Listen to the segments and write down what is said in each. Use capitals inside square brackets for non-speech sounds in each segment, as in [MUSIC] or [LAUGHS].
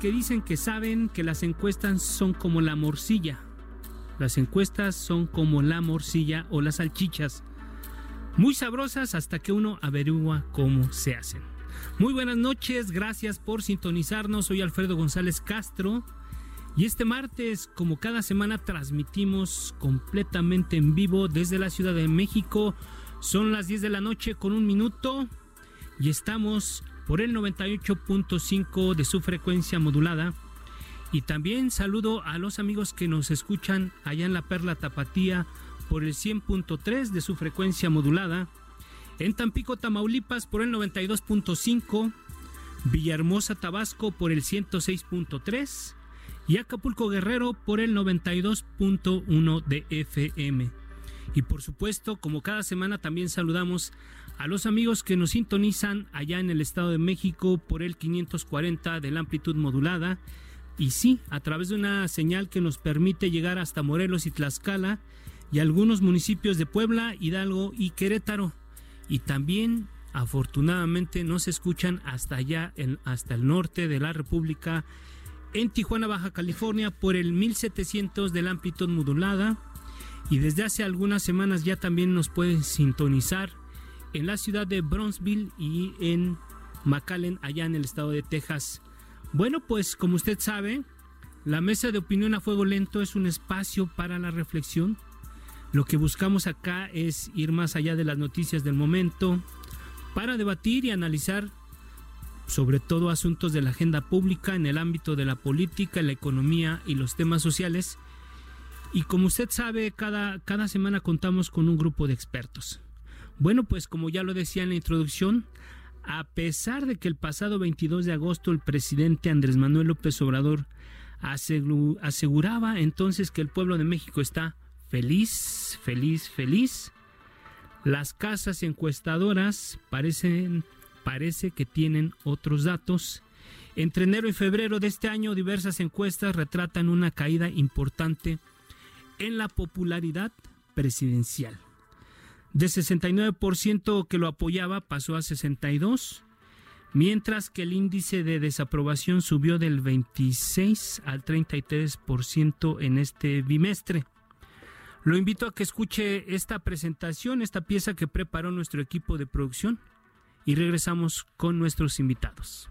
Que dicen que saben que las encuestas son como la morcilla. Las encuestas son como la morcilla o las salchichas. Muy sabrosas hasta que uno averigua cómo se hacen. Muy buenas noches, gracias por sintonizarnos. Soy Alfredo González Castro. Y este martes, como cada semana, transmitimos completamente en vivo desde la Ciudad de México. Son las 10 de la noche con un minuto y estamos por el 98.5 de su frecuencia modulada. Y también saludo a los amigos que nos escuchan allá en la Perla Tapatía por el 100.3 de su frecuencia modulada. En Tampico, Tamaulipas por el 92.5. Villahermosa, Tabasco por el 106.3. Y Acapulco Guerrero por el 92.1 de FM. Y por supuesto, como cada semana, también saludamos a los amigos que nos sintonizan allá en el Estado de México por el 540 de la amplitud modulada. Y sí, a través de una señal que nos permite llegar hasta Morelos y Tlaxcala y algunos municipios de Puebla, Hidalgo y Querétaro. Y también, afortunadamente, nos escuchan hasta allá, hasta el norte de la República, en Tijuana, Baja California, por el 1700 de la amplitud modulada. Y desde hace algunas semanas ya también nos pueden sintonizar en la ciudad de Bronzeville y en McAllen, allá en el estado de Texas. Bueno, pues como usted sabe, la mesa de opinión a fuego lento es un espacio para la reflexión. Lo que buscamos acá es ir más allá de las noticias del momento para debatir y analizar sobre todo asuntos de la agenda pública en el ámbito de la política, la economía y los temas sociales. Y como usted sabe, cada, cada semana contamos con un grupo de expertos. Bueno, pues como ya lo decía en la introducción, a pesar de que el pasado 22 de agosto el presidente Andrés Manuel López Obrador aseguraba entonces que el pueblo de México está feliz, feliz, feliz, las casas encuestadoras parecen, parece que tienen otros datos. Entre enero y febrero de este año diversas encuestas retratan una caída importante en la popularidad presidencial. De 69% que lo apoyaba pasó a 62%, mientras que el índice de desaprobación subió del 26 al 33% en este bimestre. Lo invito a que escuche esta presentación, esta pieza que preparó nuestro equipo de producción y regresamos con nuestros invitados.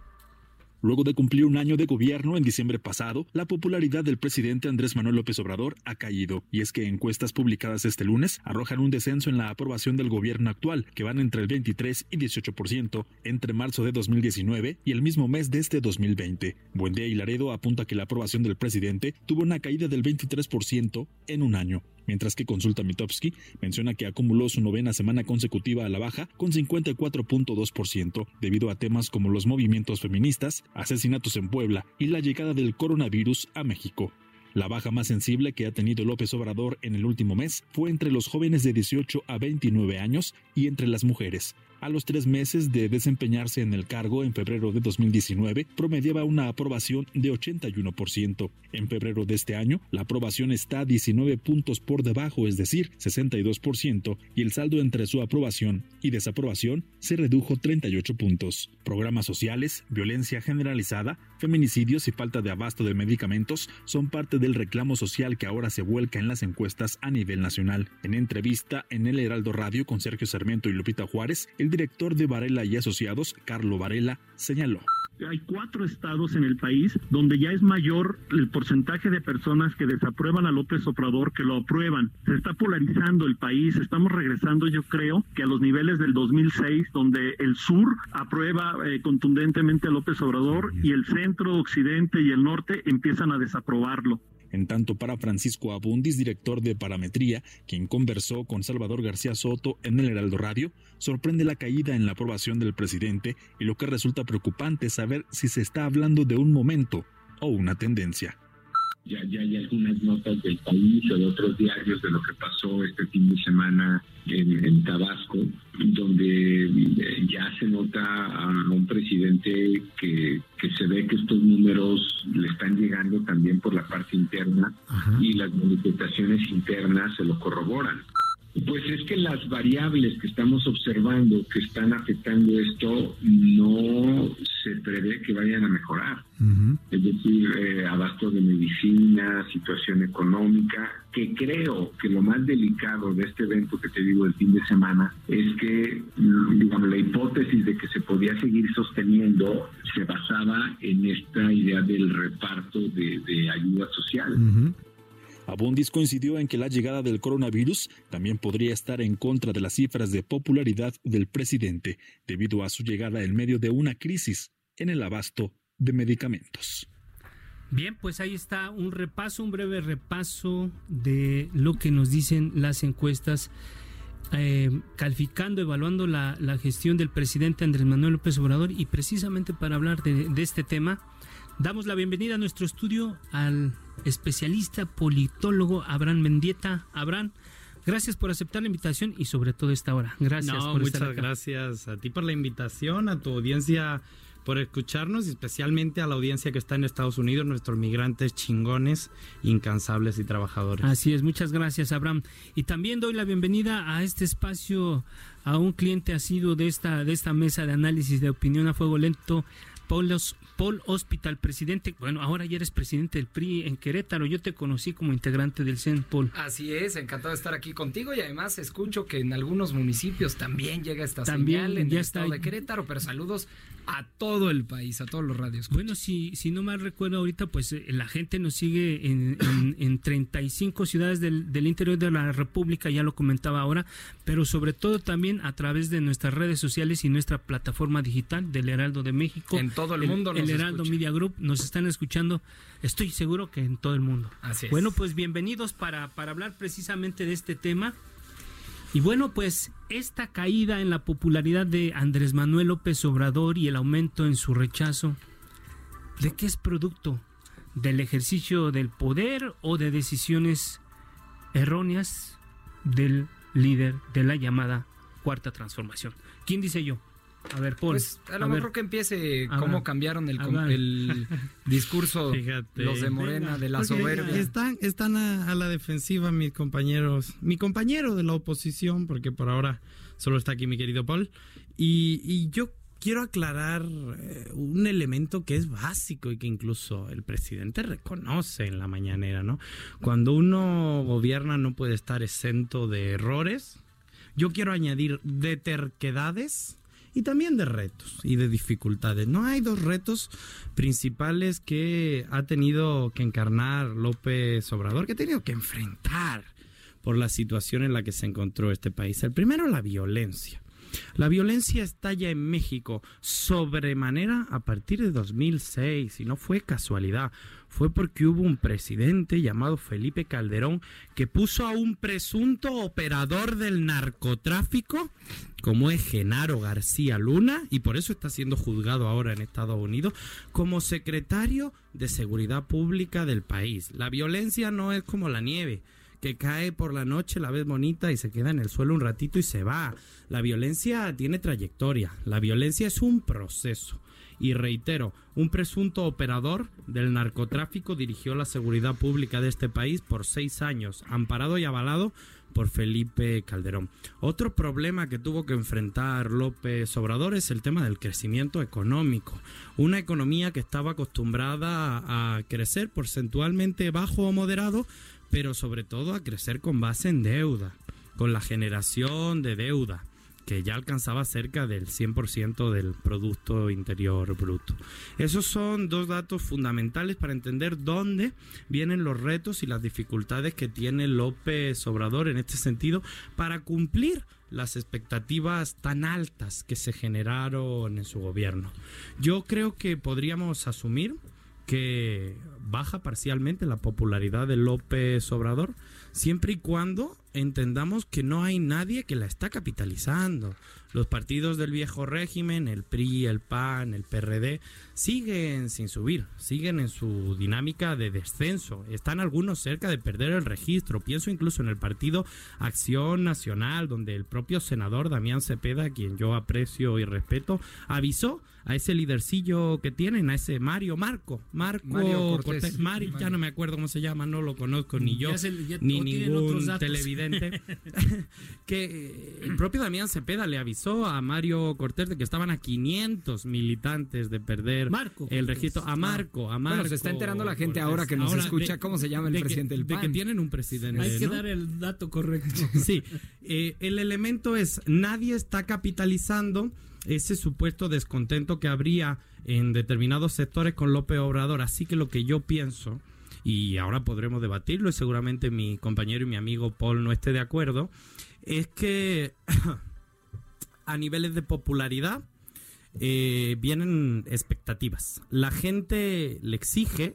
Luego de cumplir un año de gobierno en diciembre pasado, la popularidad del presidente Andrés Manuel López Obrador ha caído, y es que encuestas publicadas este lunes arrojan un descenso en la aprobación del gobierno actual, que van entre el 23 y 18% entre marzo de 2019 y el mismo mes de este 2020. Buendía y Laredo apunta que la aprobación del presidente tuvo una caída del 23% en un año mientras que Consulta Mitowski menciona que acumuló su novena semana consecutiva a la baja con 54.2% debido a temas como los movimientos feministas, asesinatos en Puebla y la llegada del coronavirus a México. La baja más sensible que ha tenido López Obrador en el último mes fue entre los jóvenes de 18 a 29 años y entre las mujeres. A los tres meses de desempeñarse en el cargo en febrero de 2019, promediaba una aprobación de 81%. En febrero de este año, la aprobación está 19 puntos por debajo, es decir, 62%, y el saldo entre su aprobación y desaprobación se redujo 38 puntos. Programas sociales, violencia generalizada, feminicidios y falta de abasto de medicamentos son parte del reclamo social que ahora se vuelca en las encuestas a nivel nacional. En entrevista en el Heraldo Radio con Sergio Sarmiento y Lupita Juárez, el director de Varela y Asociados, Carlo Varela, señaló. Hay cuatro estados en el país donde ya es mayor el porcentaje de personas que desaprueban a López Obrador que lo aprueban. Se está polarizando el país, estamos regresando yo creo que a los niveles del 2006 donde el sur aprueba eh, contundentemente a López Obrador y el centro, occidente y el norte empiezan a desaprobarlo. En tanto, para Francisco Abundis, director de Parametría, quien conversó con Salvador García Soto en el Heraldo Radio, sorprende la caída en la aprobación del presidente y lo que resulta preocupante es saber si se está hablando de un momento o una tendencia. Ya, ya hay algunas notas del país o de otros diarios de lo que pasó este fin de semana en, Tabasco, donde eh, ya se nota a un presidente que, que, se ve que estos números le están llegando también por la parte interna y las manifestaciones internas se lo corroboran. Pues es que las variables que estamos observando que están afectando esto no se prevé que vayan a mejorar. Es decir, eh, abasto de medicina, situación económica, que creo que lo más delicado de este evento que te digo el fin de semana es que, digamos, la hipótesis de que se podía seguir sosteniendo se basaba en esta idea del reparto de, ayuda social. Abundis coincidió en que la llegada del coronavirus también podría estar en contra de las cifras de popularidad del presidente, debido a su llegada en medio de una crisis en el abasto de medicamentos. Bien, pues ahí está un repaso, un breve repaso de lo que nos dicen las encuestas, eh, calificando, evaluando la, gestión del presidente Andrés Manuel López Obrador y precisamente para hablar de, de este tema, damos la bienvenida a nuestro estudio al especialista politólogo Abraham Mendieta. Abraham, gracias por aceptar la invitación y sobre todo esta hora. Gracias por muchas estar gracias a ti por la invitación, a tu audiencia por escucharnos y especialmente a la audiencia que está en Estados Unidos, nuestros migrantes chingones, incansables y trabajadores. Así es, muchas gracias Abraham. Y también doy la bienvenida a este espacio a un cliente asiduo de esta, de esta mesa de análisis de opinión a fuego lento, Paul Hospital, presidente, bueno, ahora ya eres presidente del PRI en Querétaro, yo te conocí como integrante del CEN, Paul. Así es, encantado de estar aquí contigo y además escucho que en algunos municipios también llega esta señal en el estado de Querétaro, pero saludos a todo el país, a todos los radios. Bueno, si, si no mal recuerdo ahorita, pues eh, la gente nos sigue en, en, en 35 ciudades del, del, interior de la República, ya lo comentaba ahora, pero sobre todo también a través de nuestras redes sociales y nuestra plataforma digital del Heraldo de México. En todo el, mundo. El Heraldo Media Group nos están escuchando, estoy seguro que en todo el mundo. Así es. Bueno, pues bienvenidos para, para hablar precisamente de este tema. Y bueno, pues esta caída en la popularidad de Andrés Manuel López Obrador y el aumento en su rechazo, ¿de qué es producto? ¿Del ejercicio del poder o de decisiones erróneas del líder de la llamada cuarta transformación? ¿Quién dice yo? A ver, Paul. Pues a lo mejor que empiece cómo cambiaron el, el [LAUGHS] discurso los de Morena, de la soberbia. Están, están a, la defensiva mis compañeros, mi compañero de la oposición, porque por ahora solo está aquí mi querido Paul. Y, y yo quiero aclarar eh, un elemento que es básico y que incluso el presidente reconoce en la mañanera, ¿no? Cuando uno gobierna no puede estar exento de errores. Yo quiero añadir de terquedades y también de retos y de dificultades. No hay dos retos principales que ha tenido que encarnar López Obrador, que ha tenido que enfrentar por la situación en la que se encontró este país. El primero, la violencia. La violencia estalla en México sobremanera a partir de 2006 y no fue casualidad, fue porque hubo un presidente llamado Felipe Calderón que puso a un presunto operador del narcotráfico como es Genaro García Luna y por eso está siendo juzgado ahora en Estados Unidos como secretario de Seguridad Pública del país. La violencia no es como la nieve que cae por la noche, la ves bonita y se queda en el suelo un ratito y se va. La violencia tiene trayectoria, la violencia es un proceso. Y reitero, un presunto operador del narcotráfico dirigió la seguridad pública de este país por seis años, amparado y avalado por Felipe Calderón. Otro problema que tuvo que enfrentar López Obrador es el tema del crecimiento económico. Una economía que estaba acostumbrada a crecer porcentualmente bajo o moderado, pero sobre todo a crecer con base en deuda, con la generación de deuda que ya alcanzaba cerca del 100% del Producto Interior Bruto. Esos son dos datos fundamentales para entender dónde vienen los retos y las dificultades que tiene López Obrador en este sentido para cumplir las expectativas tan altas que se generaron en su gobierno. Yo creo que podríamos asumir que baja parcialmente la popularidad de López Obrador, siempre y cuando entendamos que no hay nadie que la está capitalizando. Los partidos del viejo régimen, el PRI, el PAN, el PRD, siguen sin subir, siguen en su dinámica de descenso. Están algunos cerca de perder el registro. Pienso incluso en el partido Acción Nacional, donde el propio senador Damián Cepeda, quien yo aprecio y respeto, avisó a ese lidercillo que tienen, a ese Mario Marco, Marco Mario Cortés, ya no me acuerdo cómo se llama, no lo conozco ni yo, ni ningún televidente, [LAUGHS] [LAUGHS] que el propio Damián Cepeda le avisó a Mario Cortés de que estaban a 500 militantes de perder el registro, a Marco, a Marco. Bueno, se está enterando la gente ahora que nos escucha cómo se llama el presidente del PAN. De que tienen un presidente. Hay que dar el dato correcto. [LAUGHS] sí, eh, el elemento es, nadie está capitalizando ese supuesto descontento que habría en determinados sectores con López Obrador. Así que lo que yo pienso, y ahora podremos debatirlo y seguramente mi compañero y mi amigo Paul no esté de acuerdo, es que [LAUGHS] a niveles de popularidad eh, vienen expectativas. La gente le exige,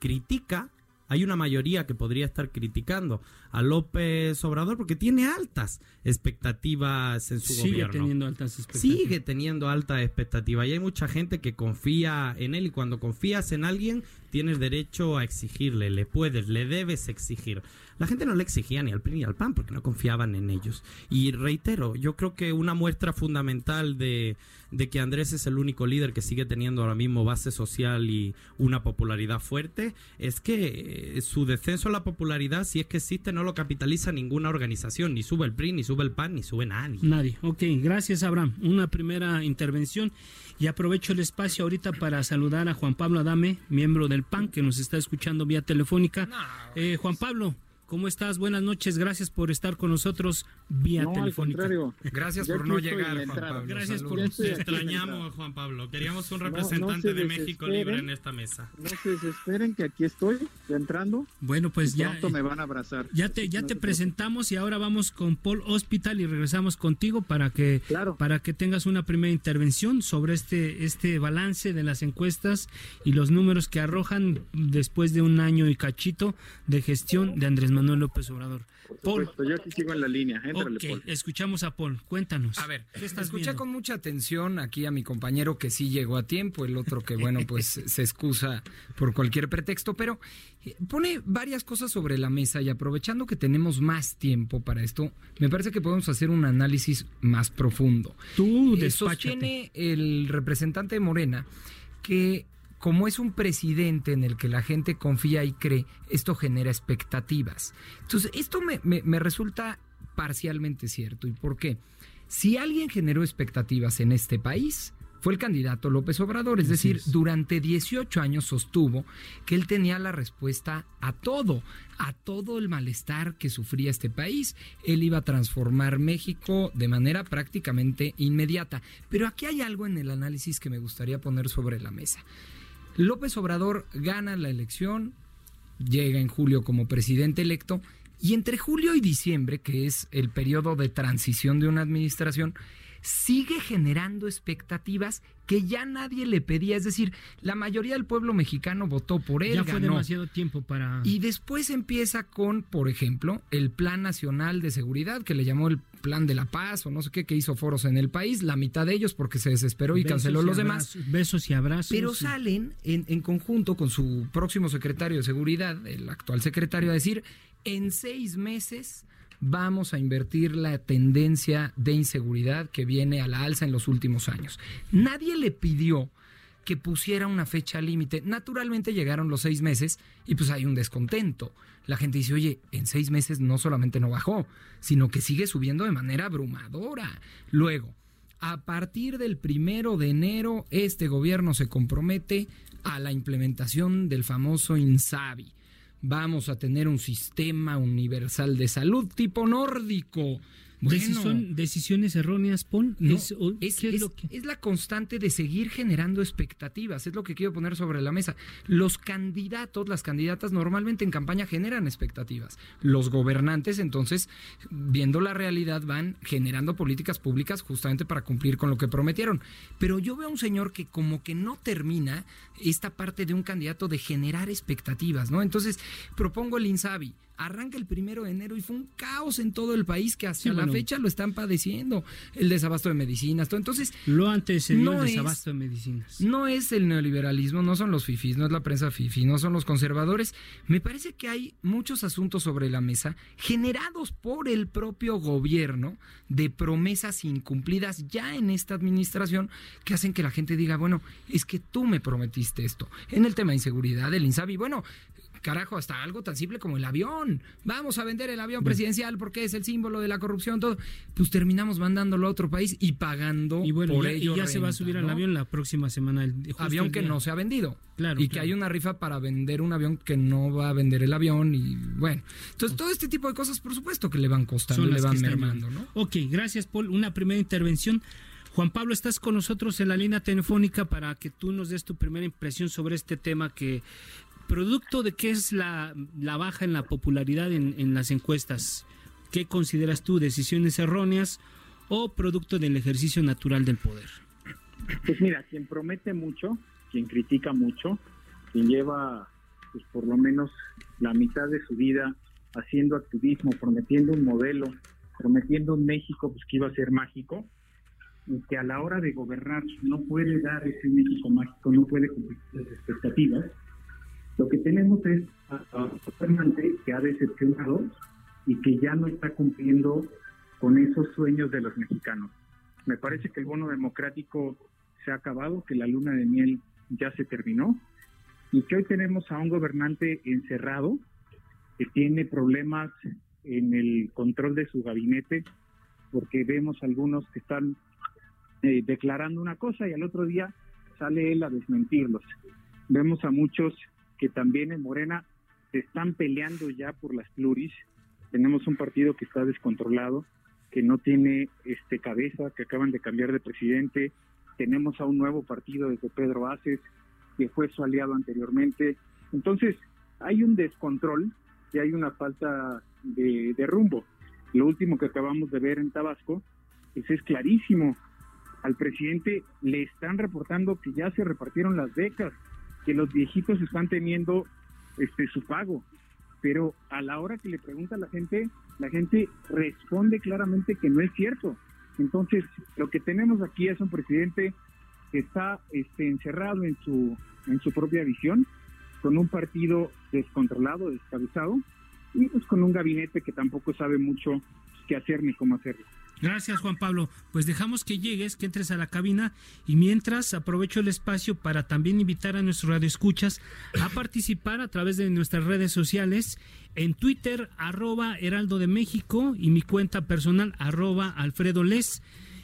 critica hay una mayoría que podría estar criticando a López Obrador porque tiene altas expectativas en su gobierno. Sigue teniendo altas expectativas. Sigue teniendo altas expectativas y hay mucha gente que confía en él y cuando confías en alguien tienes derecho a exigirle, le puedes, le debes exigir. La gente no le exigía ni al PRI ni al PAN porque no confiaban en ellos. Y reitero, yo creo que una muestra fundamental de, de que Andrés es el único líder que sigue teniendo ahora mismo base social y una popularidad fuerte es que eh, su descenso a la popularidad, si es que existe, no lo capitaliza ninguna organización, ni sube el PRI, ni sube el PAN, ni sube nadie. Nadie. Ok, gracias Abraham. Una primera intervención y aprovecho el espacio ahorita para saludar a Juan Pablo Adame, miembro del PAN, que nos está escuchando vía telefónica. Eh, Juan Pablo, ¿Cómo estás? Buenas noches. Gracias por estar con nosotros vía no, telefónica. Gracias por no llegar, Juan Pablo. Gracias por Te extrañamos, Juan Pablo. Queríamos un representante de México libre en esta mesa. No se desesperen que aquí estoy, entrando. Bueno, pues ya pronto me van a abrazar. Ya te ya te presentamos y ahora vamos con Paul Hospital y regresamos contigo para que para que tengas una primera intervención sobre este este balance de las encuestas y los números que arrojan después de un año y cachito de gestión de Andrés Manuel López Obrador. Paul. Yo aquí sigo en la línea. escuchamos a Paul. Cuéntanos. A ver, escuché con mucha atención aquí a mi compañero que sí llegó a tiempo, el otro que, bueno, pues [LAUGHS] se excusa por cualquier pretexto, pero eh, pone varias cosas sobre la mesa y aprovechando que tenemos más tiempo para esto, me parece que podemos hacer un análisis más profundo. Tú eh, Sostiene el representante de Morena que como es un presidente en el que la gente confía y cree, esto genera expectativas. Entonces, esto me, resulta parcialmente cierto. ¿Y por qué? Si alguien generó expectativas en este país, fue el candidato López Obrador, es decir, durante 18 años sostuvo que él tenía la respuesta a todo, a todo el malestar que sufría este país. Él iba a transformar México de manera prácticamente inmediata. Pero aquí hay algo en el análisis que me gustaría poner sobre la mesa. López Obrador gana la elección, llega en julio como presidente electo, y entre julio y diciembre, que es el periodo de transición de una administración, sigue generando expectativas que ya nadie le pedía. Es decir, la mayoría del pueblo mexicano votó por él. Ya fue demasiado tiempo para. Y después empieza con, por ejemplo, el Plan Nacional de Seguridad, que le llamó el Plan de la Paz o no sé qué, que hizo foros en el país, la mitad de ellos porque se desesperó y canceló los demás. Besos y abrazos. Pero salen en, en conjunto con su próximo secretario de Seguridad, el actual secretario, a decir en seis meses vamos a invertir la tendencia de inseguridad que viene a la alza en los últimos años. Nadie le pidió que pusiera una fecha límite. Naturalmente llegaron los seis meses y pues hay un descontento. La gente dice, oye, en seis meses no solamente no bajó, sino que sigue subiendo de manera abrumadora. Luego, a partir del primero de enero, este gobierno se compromete a la implementación del famoso INSABI. Vamos a tener un sistema universal de salud tipo nórdico bueno, ¿Son decisiones erróneas, Paul? ¿Es, es, la constante de seguir generando expectativas, es lo que quiero poner sobre la mesa. Los candidatos, las candidatas normalmente en campaña generan expectativas. Los gobernantes, entonces, viendo la realidad, van generando políticas públicas justamente para cumplir con lo que prometieron. Pero yo veo a un señor que como que no termina esta parte de un candidato de generar expectativas, ¿no? Entonces, propongo el INSABI arranca el primero de enero y fue un caos en todo el país que hasta la fecha lo están padeciendo. El desabasto de medicinas, todo. Entonces. Lo antecedió no el desabasto de medicinas. No es el neoliberalismo, no son los fifis, no es la prensa fifi, no son los conservadores. Me parece que hay muchos asuntos sobre la mesa generados por el propio gobierno de promesas incumplidas ya en esta administración que hacen que la gente diga, bueno, es que tú me prometiste esto. En el tema de inseguridad, el INSABI, bueno, carajo, hasta algo tan simple como el avión. Vamos a vender el avión presidencial porque es el símbolo de la corrupción, todo. Pues terminamos mandándolo a otro país y pagando y bueno, por ello. Y ya se va a subir al avión la próxima semana. El, avión que no se ha vendido. Claro. Y que hay una rifa para vender un avión que no va a vender el avión. Y bueno. Entonces, todo este tipo de cosas, por supuesto, que le van costando, le van mermando, ¿no? Ok, gracias, Paul. Una primera intervención. Juan Pablo, estás con nosotros en la línea telefónica para que tú nos des tu primera impresión sobre este tema que producto de qué es la, baja en la popularidad en, las encuestas. ¿Qué consideras tú? ¿Decisiones erróneas o producto del ejercicio natural del poder? Pues mira, quien promete mucho, quien critica mucho, quien lleva pues por lo menos la mitad de su vida haciendo activismo, prometiendo un modelo, prometiendo un México pues que iba a ser mágico, y que a la hora de gobernar no puede dar ese México mágico, no puede cumplir las expectativas, lo que tenemos es a un gobernante que ha decepcionado y que ya no está cumpliendo con esos sueños de los mexicanos. Me parece que el bono democrático se ha acabado, que la luna de miel ya se terminó y que hoy tenemos a un gobernante encerrado que tiene problemas en el control de su gabinete porque vemos algunos que están eh, declarando una cosa y al otro día sale él a desmentirlos. Vemos a muchos que también en Morena se están peleando ya por las pluris. Tenemos un partido que está descontrolado, que no tiene este cabeza, que acaban de cambiar de presidente. Tenemos a un nuevo partido desde Pedro Aces, que fue su aliado anteriormente. Entonces, hay un descontrol y hay una falta de, rumbo. Lo último que acabamos de ver en Tabasco pues es clarísimo. Al presidente le están reportando que ya se repartieron las becas, que los viejitos están teniendo este su pago, pero a la hora que le pregunta a la gente, la gente responde claramente que no es cierto. Entonces, lo que tenemos aquí es un presidente que está este, encerrado en su, en su propia visión, con un partido descontrolado, descabezado, y pues con un gabinete que tampoco sabe mucho qué hacer ni cómo hacerlo. Gracias, Juan Pablo. Pues dejamos que llegues, que entres a la cabina y mientras aprovecho el espacio para también invitar a nuestros radioescuchas a participar a través de nuestras redes sociales en Twitter, arroba Heraldo de México y mi cuenta personal, arroba Alfredo Les.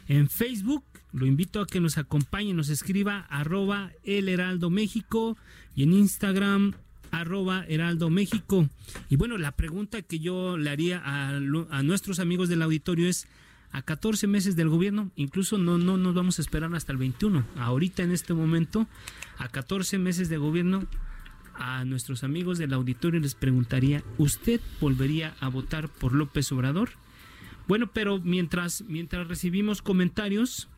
En Facebook, lo invito a que nos acompañe, nos escriba, arroba El Heraldo México y en Instagram, arroba Heraldo México. Y bueno, la pregunta que yo le haría a, a nuestros amigos del auditorio es, a 14 meses del gobierno, incluso no, no nos vamos a esperar hasta el 21. Ahorita en este momento, a 14 meses de gobierno, a nuestros amigos del auditorio les preguntaría, ¿usted volvería a votar por López Obrador? Bueno, pero mientras, mientras recibimos comentarios,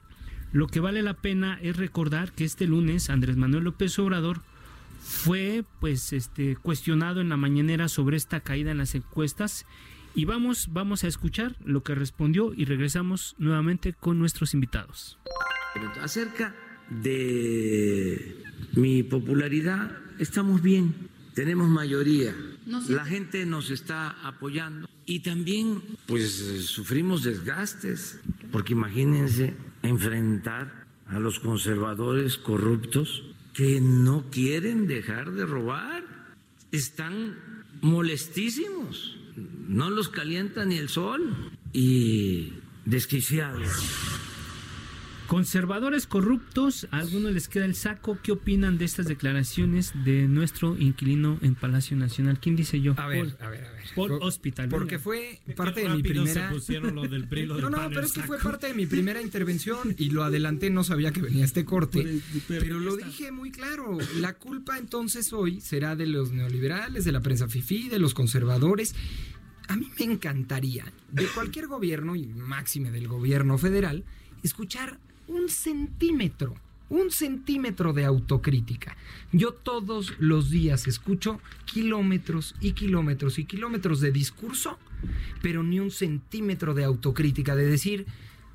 lo que vale la pena es recordar que este lunes Andrés Manuel López Obrador fue pues este cuestionado en la mañanera sobre esta caída en las encuestas y vamos, vamos a escuchar lo que respondió y regresamos nuevamente con nuestros invitados. Acerca de mi popularidad, estamos bien. tenemos mayoría, la gente nos está apoyando y también pues sufrimos desgastes, porque imagínense enfrentar a los conservadores corruptos que no quieren dejar de robar, están molestísimos, no los calienta ni el sol y desquiciados. Conservadores corruptos, a algunos les queda el saco. ¿Qué opinan de estas declaraciones de nuestro inquilino en Palacio Nacional? ¿Quién dice yo? A ver, a ver, a ver. Por Hospital. Porque fue parte de mi primera. [LAUGHS] no, no, pero es que fue parte de mi primera intervención y lo adelanté, no sabía que venía este corte. Pero lo dije muy claro. La culpa entonces hoy será de los neoliberales, de la prensa FIFI, de los conservadores. A mí me encantaría, de cualquier gobierno, y máxime del gobierno federal, escuchar un centímetro, un centímetro de autocrítica. Yo todos los días escucho kilómetros y kilómetros y kilómetros de discurso, pero ni un centímetro de autocrítica, de decir,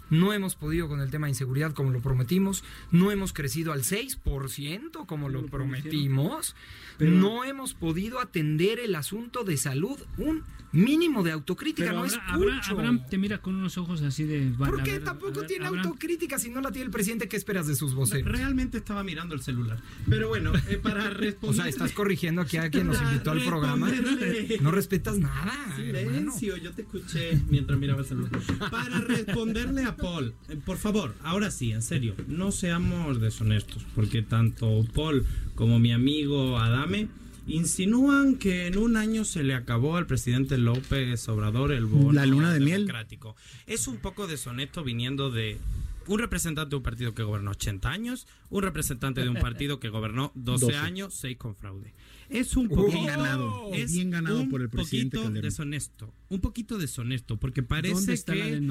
no hemos podido con el tema de inseguridad como lo prometimos, no hemos crecido al 6% como lo prometimos, no hemos podido atender el asunto de salud, un mínimo de autocrítica, no es Abraham te mira con unos ojos así de... ¿Por qué tampoco tiene autocrítica si no la tiene el presidente? ¿Qué esperas de sus voces? Realmente estaba mirando el celular. Pero bueno, eh, para [LAUGHS] responder... O sea, estás corrigiendo aquí a quien nos invitó al programa. No respetas nada. Silencio, yo te escuché mientras miraba el celular. Para responderle a Paul, eh, por favor, ahora sí, en serio, no seamos deshonestos, porque tanto Paul como mi amigo Adame Insinúan que en un año se le acabó al presidente López Obrador el bono La luna de democrático. Es un poco deshonesto viniendo de un representante de un partido que gobernó 80 años, un representante de un partido que gobernó 12, años, 6 con fraude. Es un poquito bien ganado, es bien ganado por el presidente poquito deshonesto, un poquito deshonesto, porque parece que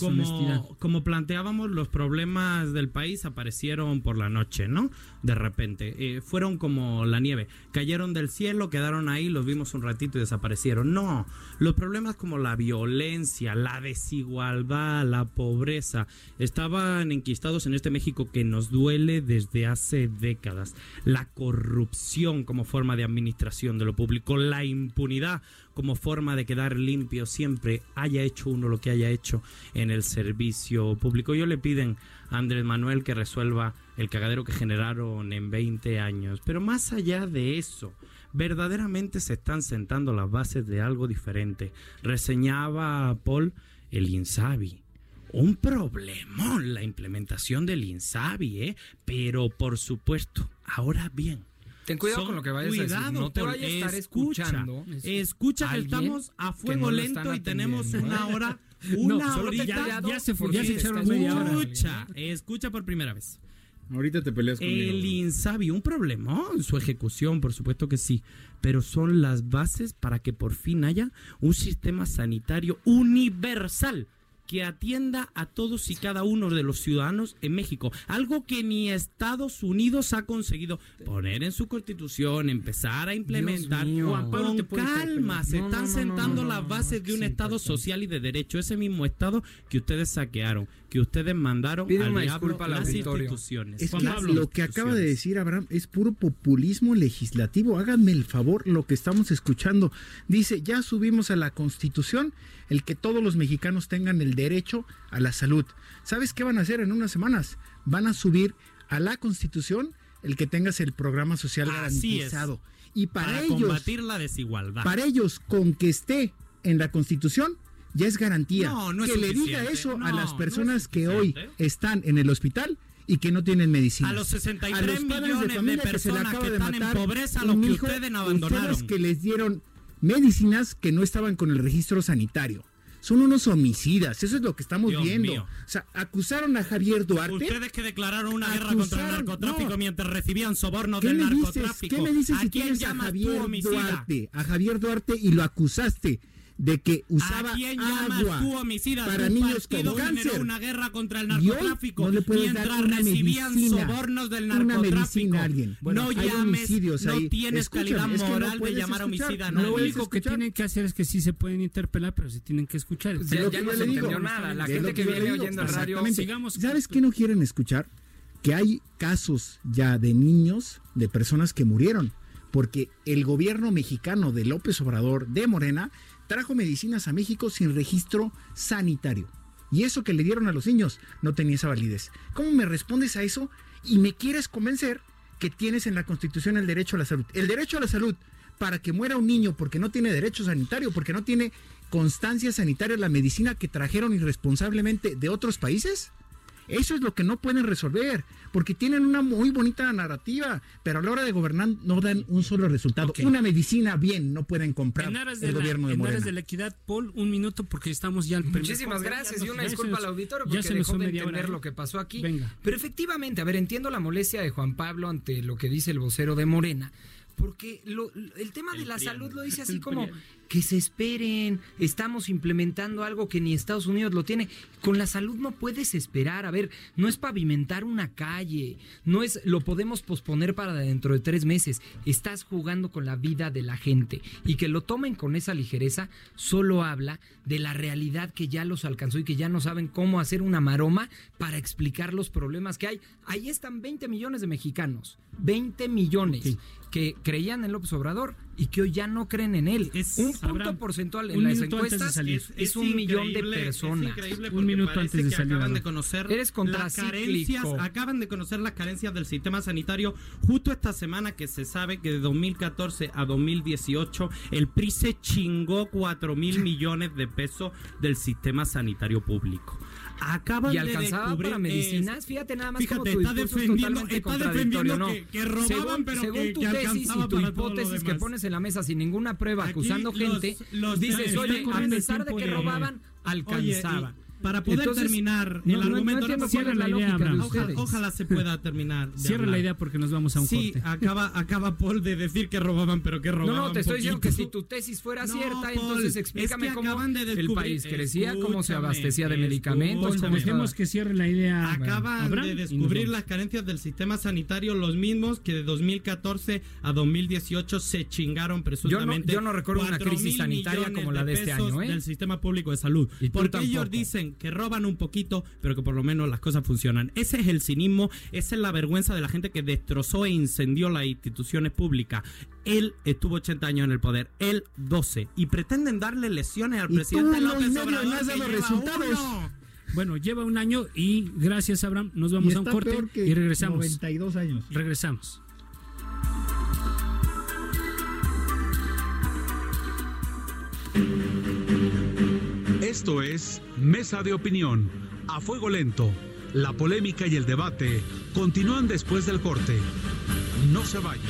como, como, planteábamos los problemas del país aparecieron por la noche, ¿no? De repente, eh, fueron como la nieve, cayeron del cielo, quedaron ahí, los vimos un ratito y desaparecieron. No, los problemas como la violencia, la desigualdad, la pobreza, estaban enquistados en este México que nos duele desde hace décadas. La corrupción como forma de administración de lo público, la impunidad como forma de quedar limpio siempre, haya hecho uno lo que haya hecho en el servicio público. Yo le piden a Andrés Manuel que resuelva el cagadero que generaron en 20 años. Pero más allá de eso, verdaderamente se están sentando las bases de algo diferente. Reseñaba Paul el Insabi un problemón la implementación del INSABI, ¿eh? Pero por supuesto, ahora bien, Ten cuidado con lo que vayas a decir. No te vayas a estar escuchando. Escucha que estamos a fuego lento y tenemos una hora. [LAUGHS] Una hora. Ya, ya, se fue. Ya se echaron media hora. Escucha, escucha por primera vez. Ahorita te peleas conmigo. El INSABI, un problema en su ejecución, por supuesto que sí, pero son las bases para que por fin haya un sistema sanitario universal que atienda a todos y cada uno de los ciudadanos en México. Algo que ni Estados Unidos ha conseguido poner en su constitución, empezar a implementar. con calma, se están sentando las bases de un Estado social y de derecho. Ese mismo Estado que ustedes saquearon, que ustedes mandaron al diablo a las instituciones. Es lo que acaba de decir Abraham es puro populismo legislativo. Háganme el favor, lo que estamos escuchando. Dice, ya subimos a la constitución el que todos los mexicanos tengan el derecho a la salud. ¿Sabes qué van a hacer en unas semanas? Van a subir a la Constitución el que tengas el programa social garantizado. Y para, ellos combatir la desigualdad. Para ellos con que esté en la Constitución ya es garantía. que le diga eso a las personas que hoy están en el hospital y que no tienen medicina. A los 63 millones de, personas que, están en pobreza, a los que ustedes abandonaron. Ustedes que les dieron medicinas que no estaban con el registro sanitario. Son unos homicidas, eso es lo que estamos viendo. O sea, acusaron a Javier Duarte. Ustedes que declararon una guerra contra el narcotráfico mientras recibían sobornos del narcotráfico. ¿Qué me dices si tienes a Javier Duarte? A Javier Duarte y lo acusaste de que usaba ¿A quién agua tú, homicida? para niños con cáncer. una guerra contra el narcotráfico no mientras recibían sobornos del narcotráfico. A alguien. no llames, no tienes calidad moral de llamar a homicida. No, lo único que tienen que hacer es que sí se pueden interpelar, pero se tienen que escuchar. Pues ya, ya no se entendió nada. La gente que, viene oyendo el radio, sigamos. ¿Sabes qué no quieren escuchar? Que hay casos ya de niños, de personas que murieron porque el gobierno mexicano de López Obrador de Morena trajo medicinas a México sin registro sanitario. Y eso que le dieron a los niños no tenía esa validez. ¿Cómo me respondes a eso y me quieres convencer que tienes en la Constitución el derecho a la salud? El derecho a la salud para que muera un niño porque no tiene derecho sanitario, porque no tiene constancia sanitaria la medicina que trajeron irresponsablemente de otros países? Eso es lo que no pueden resolver, porque tienen una muy bonita narrativa, pero a la hora de gobernar no dan un solo resultado. Una medicina bien no pueden comprar el gobierno de Morena. En de la equidad, Paul, un minuto porque estamos ya al Muchísimas gracias y una disculpa al auditorio porque dejó de entender lo que pasó aquí. Pero efectivamente, a ver, entiendo la molestia de Juan Pablo ante lo que dice el vocero de Morena, porque el tema de la salud lo dice [LAUGHS] así como que se esperen, estamos implementando algo que ni Estados Unidos lo tiene. Con la salud no puedes esperar, a ver, no es pavimentar una calle, no es lo podemos posponer para dentro de tres meses, estás jugando con la vida de la gente. Y que lo tomen con esa ligereza solo habla de la realidad que ya los alcanzó y que ya no saben cómo hacer una maroma para explicar los problemas que hay. Ahí están 20 millones de mexicanos, 20 millones que creían en López Obrador y que hoy ya no creen en él. Es, un punto porcentual en las encuestas es, un millón de personas. un minuto antes de salir. Acaban de conocer Eres las carencias, acaban de conocer las carencias del sistema sanitario justo esta semana que se sabe que de 2014 a 2018 el PRI se chingó 4 mil millones de pesos del sistema sanitario público acaban y alcanzaba para medicinas. fíjate nada más fíjate, está defendiendo, está defendiendo ¿no? que, robaban, según, pero según tu tesis y tu hipótesis que pones en la mesa sin ninguna prueba acusando gente, dices, oye, a pesar de que robaban, alcanzaban para poder terminar el argumento. No, cierra la, idea, Ojalá, se pueda [LAUGHS] terminar. Cierra la idea porque nos vamos a un sí, acaba, acaba Paul de decir que robaban, pero que robaban. No, no, te estoy diciendo que si tu tesis fuera cierta, entonces explícame cómo el país crecía, cómo se abastecía de medicamentos. Dejemos que cierre la idea. Acaban de descubrir las carencias del sistema sanitario, los mismos que de 2014 a 2018 se chingaron presuntamente. Yo no, recuerdo una crisis sanitaria como la de este año, ¿eh? Del sistema público de salud. Porque ellos dicen que roban un poquito, pero que por lo menos las cosas funcionan. Ese es el cinismo, esa es la vergüenza de la gente que destrozó e incendió las instituciones públicas. Él estuvo 80 años en el poder, él 12, y pretenden darle lesiones al presidente López Obrador. resultados. Bueno, lleva un año y gracias Abraham, nos vamos a un corte y regresamos. 92 años. Regresamos. Esto es Mesa de Opinión, a fuego lento. La polémica y el debate continúan después del corte. No se vayan.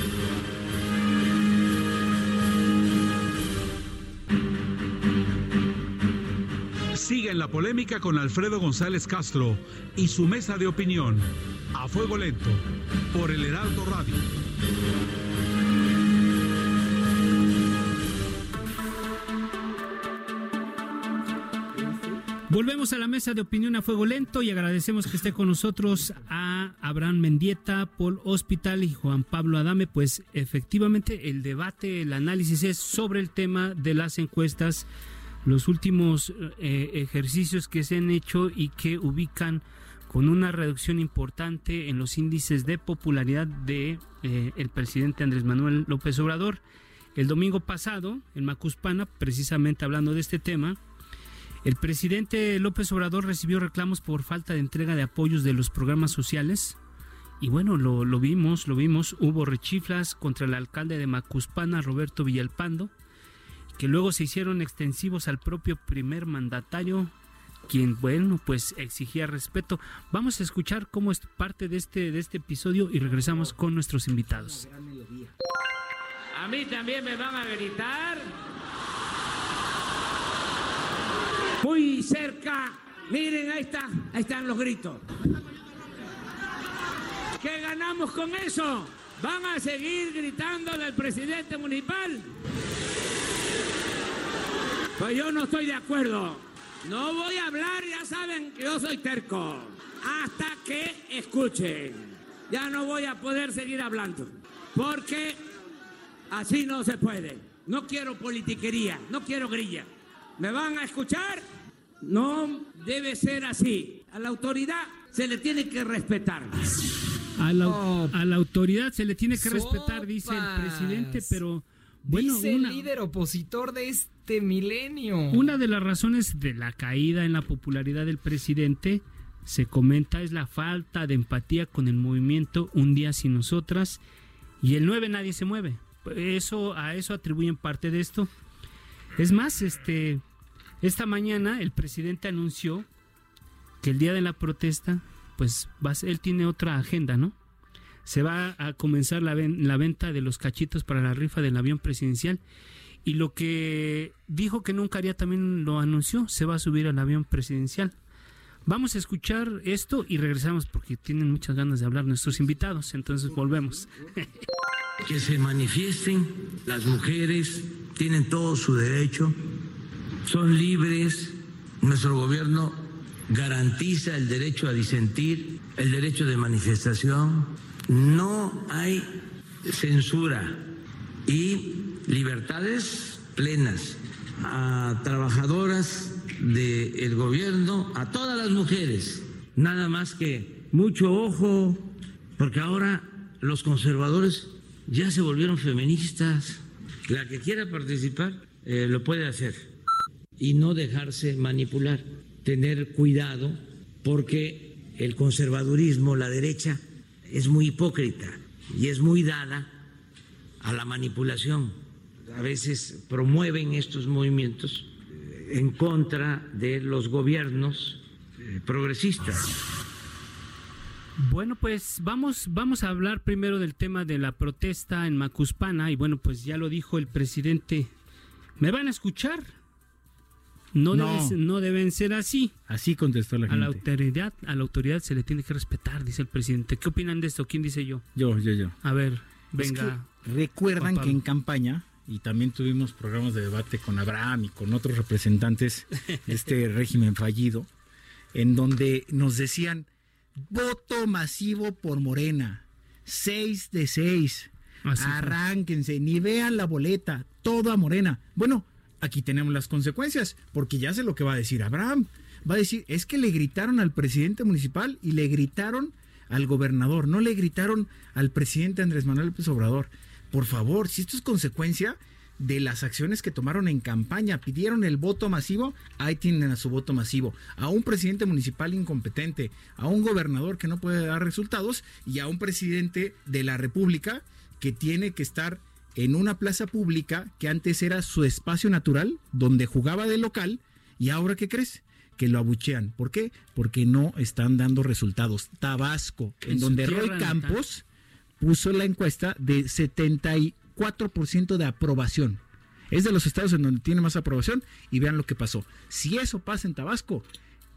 Sigue en la polémica con Alfredo González Castro y su mesa de opinión, a fuego lento, por el Heraldo Radio. Volvemos a la mesa de opinión a fuego lento y agradecemos que esté con nosotros a Abraham Mendieta, Paul Hospital y Juan Pablo Adame. Pues efectivamente el debate, el análisis es sobre el tema de las encuestas, los últimos eh, ejercicios que se han hecho y que ubican con una reducción importante en los índices de popularidad de eh, el presidente Andrés Manuel López Obrador. El domingo pasado, en Macuspana, precisamente hablando de este tema, el presidente López Obrador recibió reclamos por falta de entrega de apoyos de los programas sociales. Y bueno, lo, vimos, lo vimos. Hubo rechiflas contra el alcalde de Macuspana, Roberto Villalpando, que luego se hicieron extensivos al propio primer mandatario, quien, bueno, pues exigía respeto. Vamos a escuchar cómo es parte de este, de este episodio y regresamos con nuestros invitados. A mí también me van a gritar. Muy cerca. Miren, ahí está, ahí están los gritos. ¿Qué ganamos con eso? ¿Van a seguir gritando del presidente municipal? Pues yo no estoy de acuerdo. No voy a hablar, ya saben que yo soy terco. Hasta que escuchen. Ya no voy a poder seguir hablando. Porque así no se puede. No quiero politiquería, no quiero grilla. ¿Me van a escuchar? No debe ser así. A la autoridad se le tiene que respetar. A la, a la autoridad se le tiene que respetar, dice el presidente, pero bueno, dice el líder opositor de este milenio. Una de las razones de la caída en la popularidad del presidente se comenta es la falta de empatía con el movimiento Un día sin nosotras y el 9 nadie se mueve. Eso a eso atribuyen parte de esto. Es más, este esta mañana el presidente anunció que el día de la protesta pues va, él tiene otra agenda, ¿no? Se va a comenzar la, la venta de los cachitos para la rifa del avión presidencial y lo que dijo que nunca haría también lo anunció, se va a subir al avión presidencial. Vamos a escuchar esto y regresamos porque tienen muchas ganas de hablar nuestros invitados, entonces volvemos. [LAUGHS] que se manifiesten, las mujeres tienen todo su derecho, son libres, nuestro gobierno garantiza el derecho a disentir, el derecho de manifestación, no hay censura y libertades plenas a trabajadoras del gobierno, a todas las mujeres, nada más que mucho ojo, porque ahora los conservadores ya se volvieron feministas. La que quiera participar eh, lo puede hacer y no dejarse manipular, tener cuidado porque el conservadurismo, la derecha, es muy hipócrita y es muy dada a la manipulación. A veces promueven estos movimientos eh, en contra de los gobiernos eh, progresistas. Bueno, pues vamos, vamos a hablar primero del tema de la protesta en Macuspana y bueno, pues ya lo dijo el presidente. ¿Me van a escuchar? No, no. Deben, ser así. Así contestó la gente. A la autoridad, a la autoridad se le tiene que respetar, dice el presidente. ¿Qué opinan de esto? ¿Quién dice yo? Yo, yo, yo. A ver, venga. recuerdan que en campaña y también tuvimos programas de debate con Abraham y con otros representantes de este [LAUGHS] régimen fallido, en donde nos decían voto masivo por Morena, seis de seis, arránquense, ni vean la boleta, todo a Morena. Bueno, aquí tenemos las consecuencias, porque ya sé lo que va a decir Abraham. Va a decir, es que le gritaron al presidente municipal y le gritaron al gobernador, no le gritaron al presidente Andrés Manuel López Obrador. Por favor, si esto es consecuencia de las acciones que tomaron en campaña, pidieron el voto masivo, ahí tienen a su voto masivo, a un presidente municipal incompetente, a un gobernador que no puede dar resultados y a un presidente de la República que tiene que estar en una plaza pública que antes era su espacio natural, donde jugaba de local, y ahora ¿qué crees? Que lo abuchean. ¿Por qué? Porque no están dando resultados. Tabasco, en, donde Roy Campos puso la encuesta de 74% de aprobación. Es de los estados en donde tiene más aprobación y vean lo que pasó. Si eso pasa en Tabasco,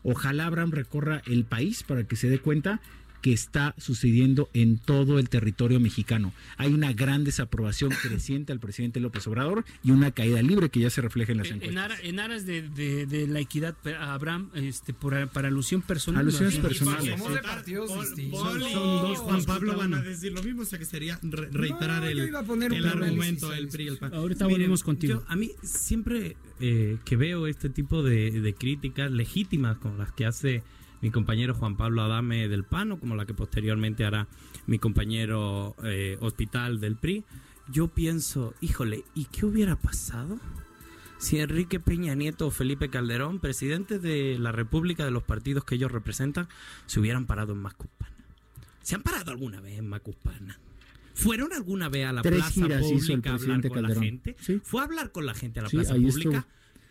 ojalá Abraham recorra el país para que se dé cuenta que está sucediendo en todo el territorio mexicano. Hay una gran desaprobación [COUGHS] creciente al presidente López Obrador y una caída libre que ya se refleja en las encuestas. En, aras de, la equidad, Abraham, este, por, para alusión personal. Alusiones personales. Somos de partidos Son, dos Juan Pablo van a decir lo mismo, o sea que sería reiterar el, el argumento del PRI el PAN. Ahorita volvemos contigo. a mí siempre eh, que veo este tipo de críticas legítimas con las que hace mi compañero Juan Pablo Adame del Pano, como la que posteriormente hará mi compañero eh, Hospital del PRI, yo pienso, híjole, ¿y qué hubiera pasado? Si Enrique Peña Nieto o Felipe Calderón, presidentes de la República de los partidos que ellos representan, se hubieran parado en Macuspana. ¿Se han parado alguna vez en Macuspana? ¿Fueron alguna vez a la plaza pública a hablar con la gente? ¿Fue a hablar con la gente a la plaza pública?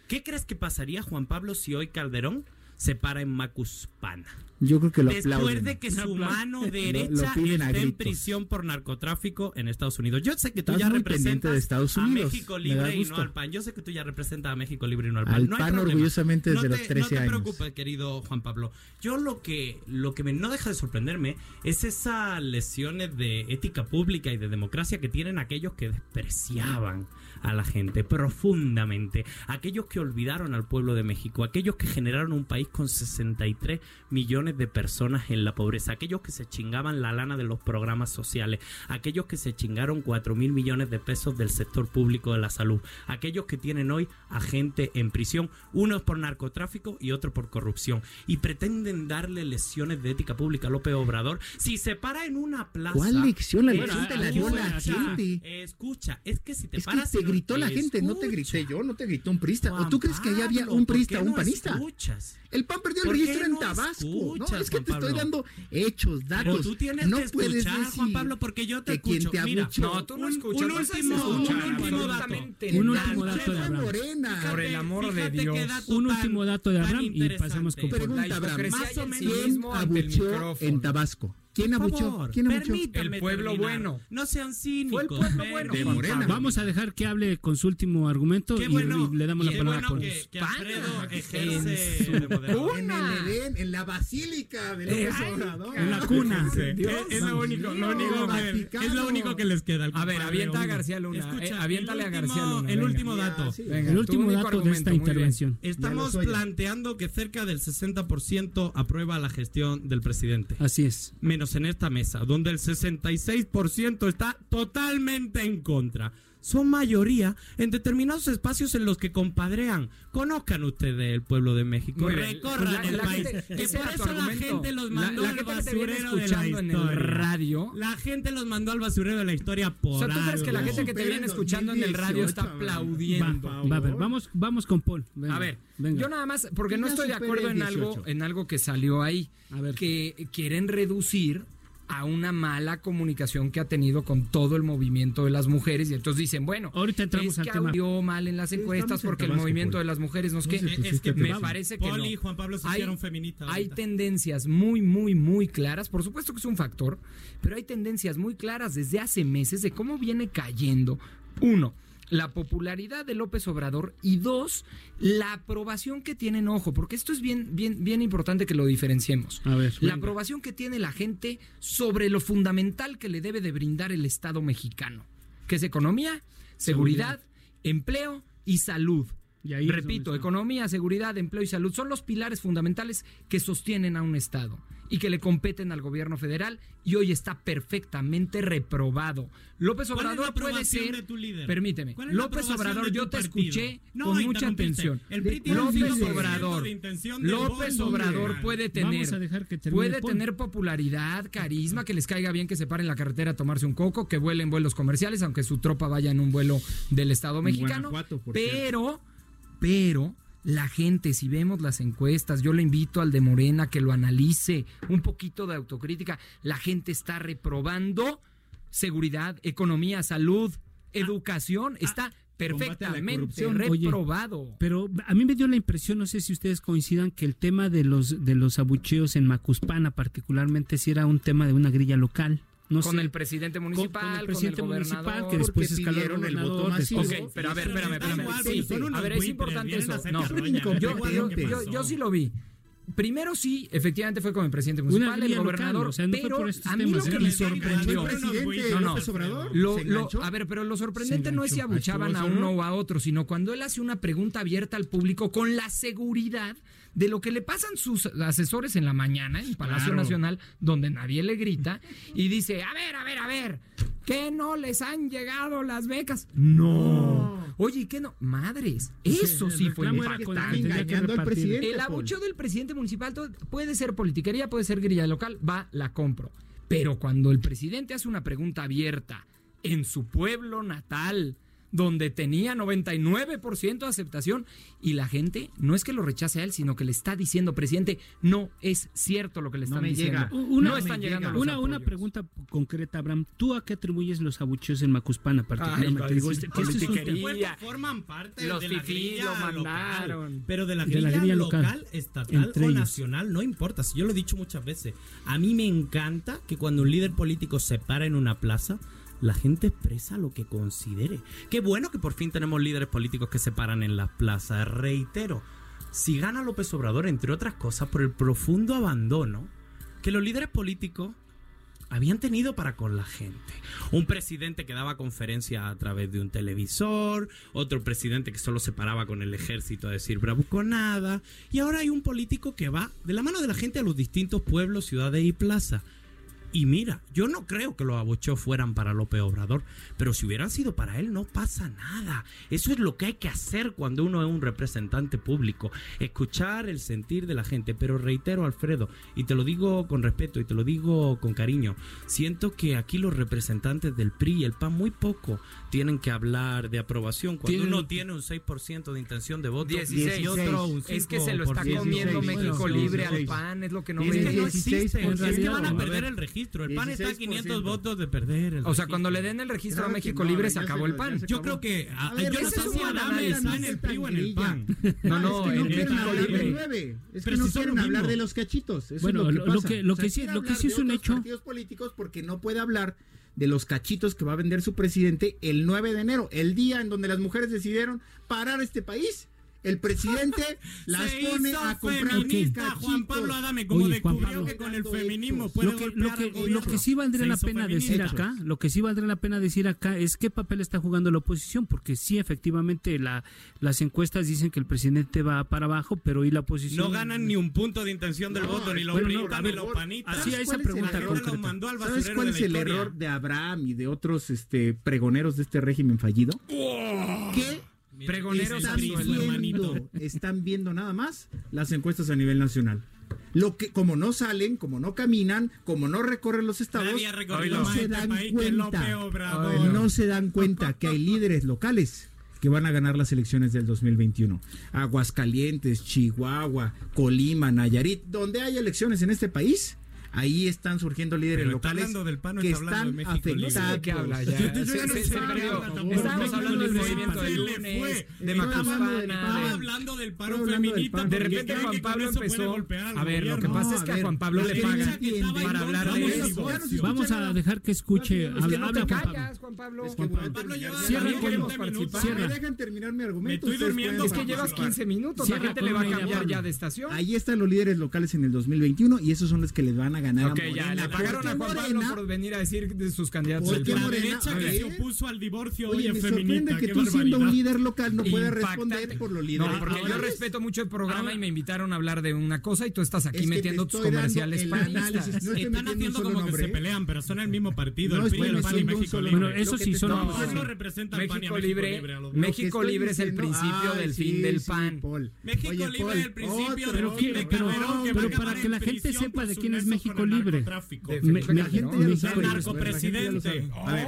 ¿Qué crees que pasaría, Juan Pablo, si hoy Calderón se para en Macuspana. Yo creo que lo Después de que su mano [LAUGHS] derecha esté en prisión por narcotráfico en Estados Unidos. Yo sé que tú ya representas de Estados Unidos. a México Libre y no al PAN. Yo sé que tú ya representas a México Libre y no al PAN. Al no PAN orgullosamente desde los 13 años. No te preocupes, querido Juan Pablo. Yo lo que, lo que me, no deja de sorprenderme es esas lesiones de ética pública y de democracia que tienen aquellos que despreciaban a la gente profundamente. Aquellos que olvidaron al pueblo de México. Aquellos que generaron un país con 63 millones millones de personas en la pobreza, aquellos que se chingaban la lana de los programas sociales, aquellos que se chingaron 4 mil millones de pesos del sector público de la salud, aquellos que tienen hoy a gente en prisión, unos por narcotráfico y otros por corrupción, y pretenden darle lecciones de ética pública a López Obrador si se para en una plaza. ¿Cuál lección? La Bueno, lección te la dio la o gente. Escucha, es que si te Es que paras te en- gritó la gente, no te grité yo, no te gritó un prista. ¿O Juan tú crees que allá había un ¿por prista o un panista? escuchas? El PAN perdió el ¿Por qué registro en no Tabasco. escuchas, no, es que Juan te estoy dando hechos, datos. Pero tú tienes no que puedes escuchar, decir Juan Pablo, porque yo te que quien escucho. te Mira, No, tú no escuchas. un último- escuchando un último dato. Un nada. último dato de Abraham. Fíjate, Por el amor de Dios. qué dato Un tan- último dato de Abraham y pasamos con Pregunta, Abraham. Más o menos. ¿Quién en Tabasco? ¿Quién Por abuchó? favor, ¿Quién abuchó? permíteme El pueblo terminar. bueno. No sean cínicos. Fue el pueblo bueno. De Morena. Vamos a dejar que hable con su último argumento Qué y- bueno, y, le damos la qué palabra a bueno que, que Alfredo ejerce en. En el Edén, en la basílica de López Ay, Obrador. En la cuna. Dios Es, es lo único, lo único que, es lo único que les queda. A ver, avienta a. García Luna. Escucha, eh, aviéntale el a García último- Luna. El venga. último dato. Sí. Venga, El último dato de esta intervención. Estamos planteando que cerca del 60% aprueba la gestión del presidente. Así es. Menos en esta mesa, donde el 66% está totalmente en contra. Son mayoría en determinados espacios en los que compadrean. Conozcan ustedes el pueblo de México. Recorran La- el la país. gente- que por eso la gente los mandó la al basurero de la escuchando en el historia. radio. La gente los mandó al basurero de la historia por O sea, ¿tú crees que la gente que te viene escuchando en el radio está Supera el 2018, aplaudiendo? Va, va, a ver, vamos, vamos con Paul. Venga, A ver, venga. yo nada más, porque Que no estoy de acuerdo en algo, 18. en algo que salió ahí, A ver. que quieren reducir a una mala comunicación que ha tenido con todo el movimiento de las mujeres y entonces dicen, bueno, Ahorita entramos es al que tema. abrió mal en las encuestas porque el Tabasco, movimiento de las mujeres nos que sé, pues, Es que me parece que Paul no. y Juan Pablo se Hay- hicieron feministas. Hay tendencias muy, muy, muy claras. Por supuesto que es un factor, pero hay tendencias muy claras desde hace meses de cómo viene cayendo. Uno, la popularidad de López Obrador y dos, la aprobación que tienen, ojo, porque esto es bien, bien, bien importante que lo diferenciemos. A ver, La aprobación que tiene la gente sobre lo fundamental que le debe de brindar el Estado mexicano, que es economía, seguridad, empleo y salud. Y ahí es Repito, economía, seguridad, empleo y salud son los pilares fundamentales que sostienen a un Estado y que le competen al gobierno federal y hoy está perfectamente reprobado. López ¿Cuál es la Obrador puede ser, de tu líder? permíteme, ¿Cuál es la López Obrador, yo te partido? escuché No, con mucha atención. El López 5% Obrador, López Obrador puede Vamos tener, a dejar que termine puede tener popularidad, carisma, que les caiga bien que se pare en la carretera a tomarse un coco, que vuele en vuelos comerciales, aunque su tropa vaya en un vuelo del Estado mexicano. Pero, pero la gente, si vemos las encuestas, yo le invito al de Morena que lo analice, un poquito de autocrítica, la gente está reprobando seguridad, economía, salud, educación, está perfectamente. Oye, reprobado. Pero a mí me dio la impresión, no sé si ustedes coincidan, que el tema de los de los abucheos en Macuspana particularmente si era un tema de una grilla local. No con sé. el presidente municipal, con, el presidente gobernador. municipal que después pidieron el voto masivo. Ok, pero a ver, espérame, espérame. Sí, unos a ver, es importante eso. No, yo, yo- yo- sí lo vi. Primero sí, efectivamente fue con el presidente municipal, el local, gobernador, o sea, no pero por a mí temas, lo que era me sorprendió... ¿Fue presidente No, no. Obrador? Lo- ¿Se lo- a ver, pero lo sorprendente no es si abuchaban a ¿Estuvo uno o a otro, sino cuando él hace una pregunta abierta al público con la seguridad de lo que le pasan sus asesores en la mañana en Palacio Claro. Nacional, donde nadie le grita, y dice, a ver, a ver, a ver, ¿qué no les han llegado las becas? No. Oye, ¿y qué no? Madres, eso sí fue impactante. que que al presidente. El abucheo del presidente municipal todo- puede ser politiquería, puede ser grilla local, va, la compro. Pero cuando el presidente hace una pregunta abierta en su pueblo natal, donde tenía 99% de aceptación y la gente no es que lo rechace a él, sino que le está diciendo, presidente, no es cierto lo que le están me diciendo. llega. Una- no están llegando llega. los Una, una pregunta concreta, Abraham. ¿Tú a qué atribuyes los abucheos en Macuspana particularmente? Ay, Digo, sí, que es tema- Bueno, forman parte Los de la grilla lo local, mandaron. pero de la De grilla, la grilla local, local, estatal entre o ellos. nacional, no importa. Si yo lo he dicho muchas veces, a mí me encanta que cuando un líder político se para en una plaza, la gente expresa lo que considere. Qué bueno que por fin tenemos líderes políticos que se paran en las plazas. Reitero, si gana López Obrador, entre otras cosas, por el profundo abandono que los líderes políticos habían tenido para con la gente. Un presidente que daba conferencia a través de un televisor, otro presidente que solo se paraba con el ejército a decir bravuconada, y ahora hay un político que va de la mano de la gente a los distintos pueblos, ciudades y plazas. Y mira, yo no creo que los abucheos fueran para López Obrador, pero si hubieran sido para él no pasa nada. Eso es lo que hay que hacer cuando uno es un representante público, escuchar el sentir de la gente. Pero reitero, Alfredo, y te lo digo con respeto y te lo digo con cariño, siento que aquí los representantes del PRI y el PAN muy poco tienen que hablar de aprobación cuando Tienen- uno tiene un 6% de intención de voto 16. y otro un 5%. Es que se lo está comiendo México Libre al PAN, es lo que no me Es que no existe, es que van a perder el registro. El PAN está a 16%. 500 votos de perder el O sea, cuando le den el registro a Claro México no, Libre se acabó el PAN. Yo creo que- a- ver, yo no sé si Adame está en el PRI o en el PAN. No, Ah, no, es que no en quieren México hablar del Libre. 9. Es que no quieren hablar de los cachitos. Bueno, lo que lo- que- sí- es un hecho- partidos políticos porque no puede hablar de los cachitos que va a vender su presidente el 9 de enero, el día en donde las mujeres decidieron parar este país. El presidente las Se pone hizo a comprar feminista. Juan Pablo Adame, como Oye, Juan descubrió Pablo. que con el feminismo puede Lo que, lo, que, al lo que sí valdría la pena feminista. decir acá, lo que sí valdría la pena decir acá es qué papel está jugando la oposición, porque sí, efectivamente, la, las encuestas dicen que el presidente va para abajo, pero y la oposición No ganan ni un punto de intención del No, voto, ni los bueno, no, ni los panistas. así a esa ¿Cuál es el pregunta mandó al ¿Sabes cuál es el historia. error de Abraham y de otros este, pregoneros de este régimen fallido? Que Pregoneros están viendo, están viendo nada más las encuestas a nivel nacional. Lo que, como no salen, como no caminan, como no recorren los estados, no se este dan López cuenta, Obrador. no se dan cuenta que hay líderes locales que van a ganar las elecciones del 2021. Aguascalientes, Chihuahua, Colima, Nayarit, donde hay elecciones en este país. Ahí están surgiendo líderes Pero está locales hablando del PAN o que está hablando de están afectados. ¿De qué habla ya? Estábamos hablando del movimiento del lunes, de Macuspana, hablando del- paro feminista. De repente Juan Pablo empezó. A ver, lo que pasa es que a Juan Pablo le pagan para hablar Vamos, de eso. vamos, a dejar que escuche. Habla- Juan Pablo. Cierra también con- queremos 20 participar. Cierra. Me dejan terminar mi argumento. Me estoy durmiendo, Es que llevas Pablo. 15 minutos, la gente le va a cambiar ya de estación. Ahí están los líderes locales en el 2021 y esos son los que les van a ganar Ok, a ya, Morena. le pagaron Porque a Juan Pablo Morena- por venir a decir de sus candidatos. ¿Por del qué PAN. La Morena? derecha que se opuso al divorcio hoy Oye, es me feminista. sorprende que tú siendo un barbaridad. líder local no puedas Impactante. responder por los líderes. No, porque yo respeto mucho el programa y me invitaron a hablar de una cosa y tú estás aquí Es que te metiendo tus comerciales panistas. Están haciendo como que se ¿eh? pelean, pero son el mismo partido, No el PRI, el PAN y México Libre. Bueno, eso sí son- no, ¿Quién diciendo- lo representa al PAN y a México México Libre? México Libre es el principio del fin del PAN. Paul. México Libre es el principio otro- de Pero, un que- de pero- para que la gente sepa de quién es nexo México con el Libre. narcotráfico. De Me- Felipe La Calderón. gente ya lo El sabe. narcopresidente. A ver,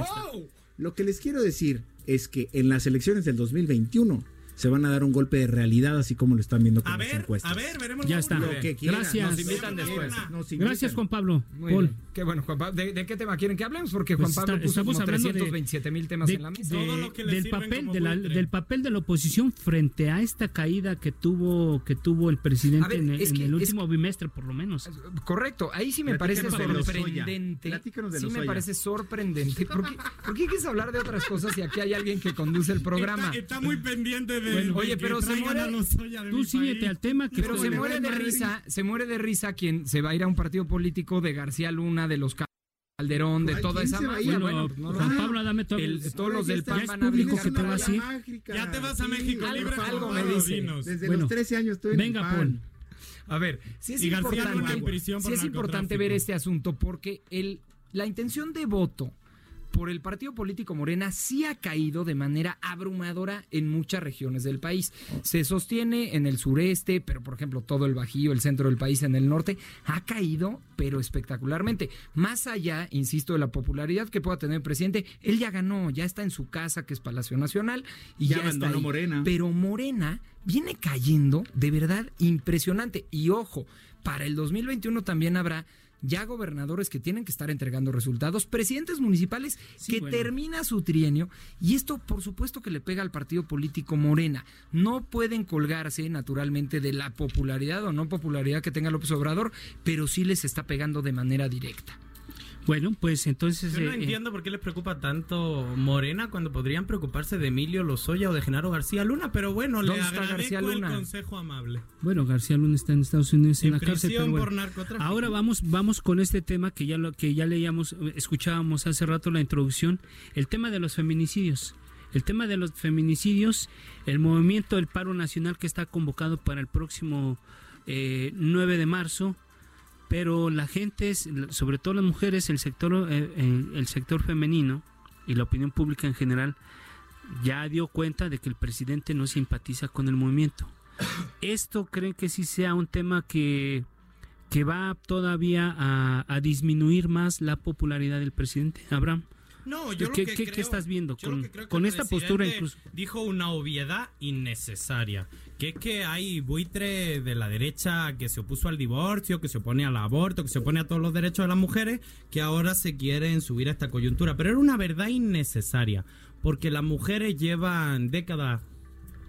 lo que les quiero decir es que en las elecciones del 2021 se van a dar un golpe de realidad así como lo están viendo con A las ver, encuestas. a ver, veremos. Ya está. Lo que quieran. Gracias. Nos invitan después. Nos invitan. Gracias, Juan Pablo. Muy Paul. bien. Qué bueno, Juan Pablo. ¿De, de qué tema quieren que hablemos? Porque Juan Pues Pablo está- puso estamos como hablando de- 327 mil temas de- en la mesa. de- Todo lo que le del papel como de la- del papel de la oposición frente a esta caída que tuvo que tuvo el presidente ver, en, el- es en que- el es último bimestre por lo menos Correcto, ahí sí me parece Platícanos sorprendente. De Sí me parece sorprendente. ¿Por qué, por qué quieres hablar de otras cosas si aquí hay alguien que conduce el programa? Está, está muy pendiente de. Bueno, oye, pero se muere- a tú síguete país. al tema que Pero se muere de risa, se muere de risa quien se va a ir a un partido político de García Luna, de los Calderón, de toda ¿quién esa a mafia. Bueno, Bueno, no Juan. Pablo Adame todavía- El- todos los del PAN van a público que te para va allá. así. Mágica, Ya te vas a. México Libre. algo me dice. Desde Bueno. los 13 años estoy en Venga, Paul. A ver, sí es importante, sí es importante ver este asunto porque el, la intención de voto por el partido político Morena sí ha caído de manera abrumadora en muchas regiones del país. Se sostiene en el sureste, pero por ejemplo todo el Bajío, el centro del país, en el norte, ha caído, pero espectacularmente. Más allá, insisto, de la popularidad que pueda tener el presidente, él ya ganó, ya está en su casa, que es Palacio Nacional, y Ya ya, está ahí. Morena. Pero Morena viene cayendo de verdad impresionante. Y ojo, para el 2021 también habrá ya gobernadores que tienen que estar entregando resultados, presidentes municipales Sí, que bueno. termina su trienio y esto por supuesto que le pega al partido político Morena. No pueden colgarse naturalmente de la popularidad o no popularidad que tenga López Obrador, pero sí les está pegando de manera directa. Bueno, pues entonces... Yo no eh, eh, entiendo por qué les preocupa tanto Morena cuando podrían preocuparse de Emilio Lozoya o de Genaro García Luna, pero bueno, le ¿Dónde está agradezco García el Luna? consejo amable. Bueno, García Luna está en Estados Unidos en, En la cárcel. pero bueno. por narcotráfico. Ahora vamos, vamos con este tema que ya lo, que ya leíamos, eh, escuchábamos hace rato la introducción, el tema de los feminicidios. El tema de los feminicidios, el movimiento del paro nacional que está convocado para el próximo eh, 9 de marzo, pero la gente, sobre todo las mujeres, el sector, eh, eh, el sector femenino y la opinión pública en general, ya dio cuenta de que el presidente no simpatiza con el movimiento. [COUGHS] ¿Esto creen que sí sea un tema que, que va todavía a, a disminuir más la popularidad del presidente? Abraham. No, yo lo ¿Qué, que qué- qué creo- estás viendo con, que creo que con esta postura incluso? Dijo una obviedad innecesaria, que es que hay buitre de la derecha que se opuso al divorcio, que se opone al aborto, que se opone a todos los derechos de las mujeres, que ahora se quieren subir a esta coyuntura. Pero era una verdad innecesaria, porque las mujeres llevan décadas,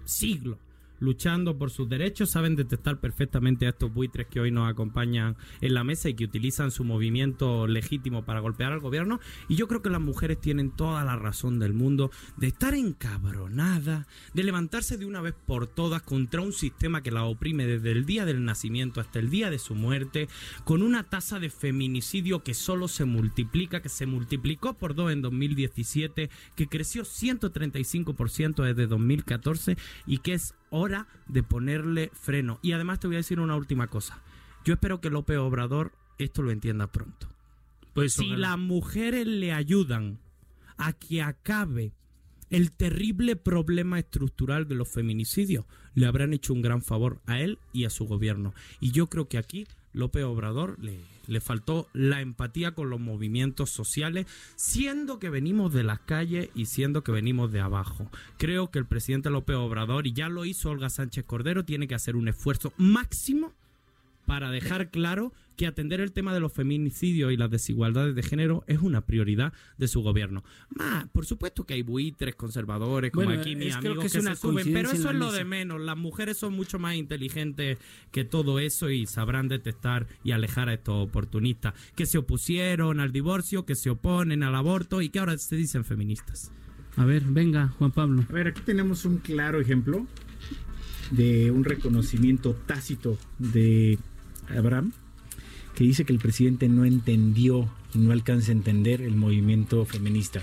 siglos, luchando por sus derechos, saben detectar perfectamente a estos buitres que hoy nos acompañan en la mesa y que utilizan su movimiento legítimo para golpear al gobierno. Y yo creo que las mujeres tienen toda la razón del mundo de estar encabronadas, de levantarse de una vez por todas contra un sistema que la oprime desde el día del nacimiento hasta el día de su muerte, con una tasa de feminicidio que solo se multiplica, que se multiplicó por dos en 2017, que creció 135% desde 2014 y que es hora de ponerle freno. Y además te voy a decir una última cosa. Yo espero que López Obrador esto lo entienda pronto. Pues si las mujeres le ayudan a que acabe el terrible problema estructural de los feminicidios, le habrán hecho un gran favor a él y a su gobierno. Y yo creo que aquí López Obrador le, le faltó la empatía con los movimientos sociales, siendo que venimos de las calles y siendo que venimos de abajo. Creo que el presidente López Obrador, y ya lo hizo Olga Sánchez Cordero, tiene que hacer un esfuerzo máximo para dejar claro que atender el tema de los feminicidios y las desigualdades de género es una prioridad de su gobierno. Más, por supuesto que hay buitres conservadores como Bueno, aquí mis amigos que es que, se suben, pero eso es lo mesa. de menos. Las mujeres son mucho más inteligentes que todo eso y sabrán detectar y alejar a estos oportunistas que se opusieron al divorcio, que se oponen al aborto y que ahora se dicen feministas. A ver, venga, Juan Pablo. A ver, aquí tenemos un claro ejemplo de un reconocimiento tácito de Abraham, que dice que el presidente no entendió y no alcanza a entender el movimiento feminista.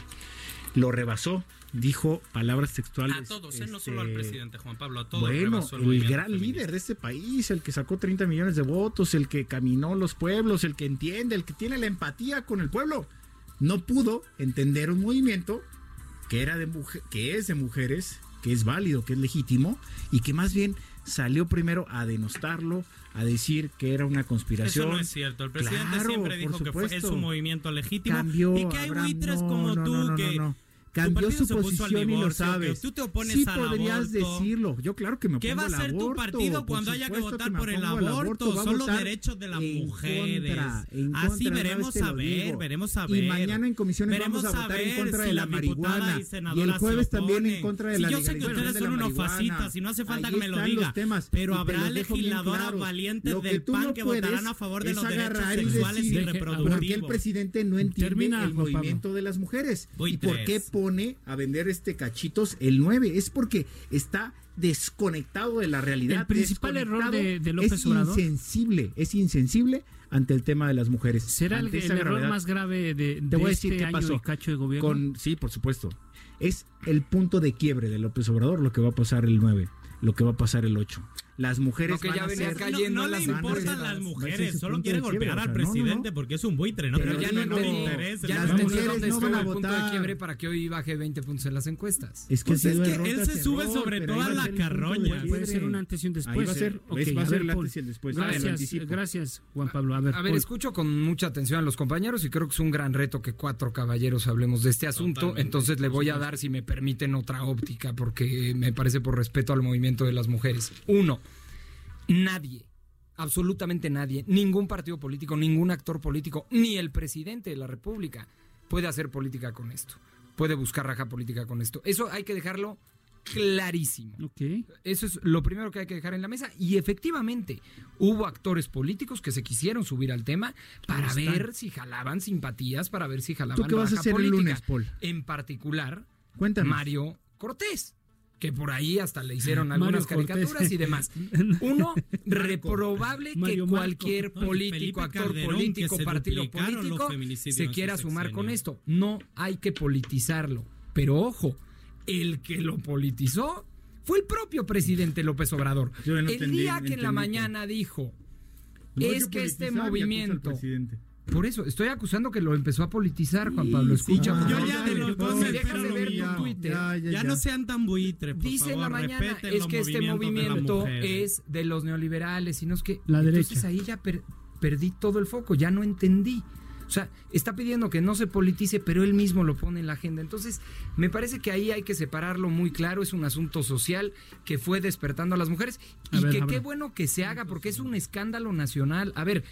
Lo rebasó, dijo palabras textuales. A todos, ¿eh? no solo al este, presidente Juan Pablo, a todos. Bueno, el gran feminista. líder de este país, el que sacó 30 millones de votos, el que caminó los pueblos, el que entiende, el que tiene la empatía con el pueblo, no pudo entender un movimiento que era de mujer, que es de mujeres, que es válido, que es legítimo y que más bien salió primero a denostarlo, a decir que era una conspiración. Eso no es cierto. El presidente Claro, siempre dijo que fue, es un movimiento legítimo Cambió, y que hay Abraham, buitres no, como no, tú no, que Cambió su posición y lo que sabes. Tú te opones sí al podrías aborto. decirlo. Yo claro que me ¿Qué va a hacer tu aborto, partido cuando haya que votar me por el aborto? Va a Son los derechos de las mujeres. contra, Así contra, una veremos vez te a ver, veremos a Y ver. mañana en comisiones Veremos vamos a votar en contra si de la diputadas marihuana. y Y el jueves también en contra de Si la yo sé que ustedes de son la unos marihuana. fascistas y no hace falta Ahí que me lo diga. temas, pero y habrá legisladoras valientes que del PAN que votarán a favor de los derechos y sexuales y reproductivos. ¿Por qué el presidente no entiende el movimiento de las mujeres? ¿Y por qué. Pone a vender este cachitos el 9? Es porque está desconectado de la realidad. El principal error de- de López es Obrador. insensible, es insensible ante el tema de las mujeres. ¿Será el, error más grave de, Te de voy a este decir qué año pasó. cacho de gobierno? Con, sí, por supuesto. Es el punto de quiebre de López Obrador lo que va a pasar el 9, lo que va a pasar el 8. Las mujeres No, que van ya a ser- cayendo no, no le importan las mujeres, solo punto quiere de quiebre, golpear al presidente porque es un buitre, ¿no? Pero Pero, ya ya no no, le digo, interesa. Ya Las mujeres no van a el punto de votar. quiebre para que hoy baje 20 puntos en las encuestas. Es que, Pues es que él se sube error, sobre pero todas ahí va a las ser el punto de carroñas. quiebre. Puede ser un antes y un después. Ahí va a ser, va a ser ver, el antes y el después. Gracias, gracias, Juan Pablo. A ver, A ver, escucho con mucha atención a los compañeros y creo que es un gran reto que cuatro caballeros hablemos de este asunto. Entonces le voy a dar, si me permiten, otra óptica, porque me parece por respeto al movimiento de las mujeres. Uno, nadie, absolutamente nadie, ningún partido político, ningún actor político, ni el presidente de la República puede hacer política con esto. Puede buscar raja política con esto. Eso hay que dejarlo clarísimo. Ok. Eso es lo primero que hay que dejar en la mesa. Y efectivamente, hubo actores políticos que se quisieron subir al tema para están. ver si jalaban simpatías, para ver si jalaban ¿Tú qué vas a hacer el política. lunes, Paul? En particular, Cuéntanos. Mario Cortés. Que por ahí hasta le hicieron algunas Cortés. caricaturas y demás. [LAUGHS] Uno, reprobable que Marco. cualquier político, actor Calderón, político, partido político se quiera su sumar con esto. No hay que politizarlo. Pero ojo, el que lo politizó fue el propio presidente López Obrador. Yo no el entendí, día que en la mañana dijo, No es que este al movimiento... presidente. Por eso, estoy acusando que lo empezó a politizar, Juan Pablo. Escucha, Yo ya de los dos Me espero ver mío. tu Twitter. Ya, ya, Ya ya. no sean tan buitres, por Dice en la mañana es que este de movimiento es de los neoliberales y no es que La entonces derecha. ahí ya per- perdí todo el foco, ya no entendí. O sea, está pidiendo que no se politice, pero él mismo lo pone en la agenda. Entonces, me parece que ahí hay que separarlo muy claro. Es un asunto social que fue despertando a las mujeres y A ver, que qué bueno que se haga porque es un escándalo nacional. A ver,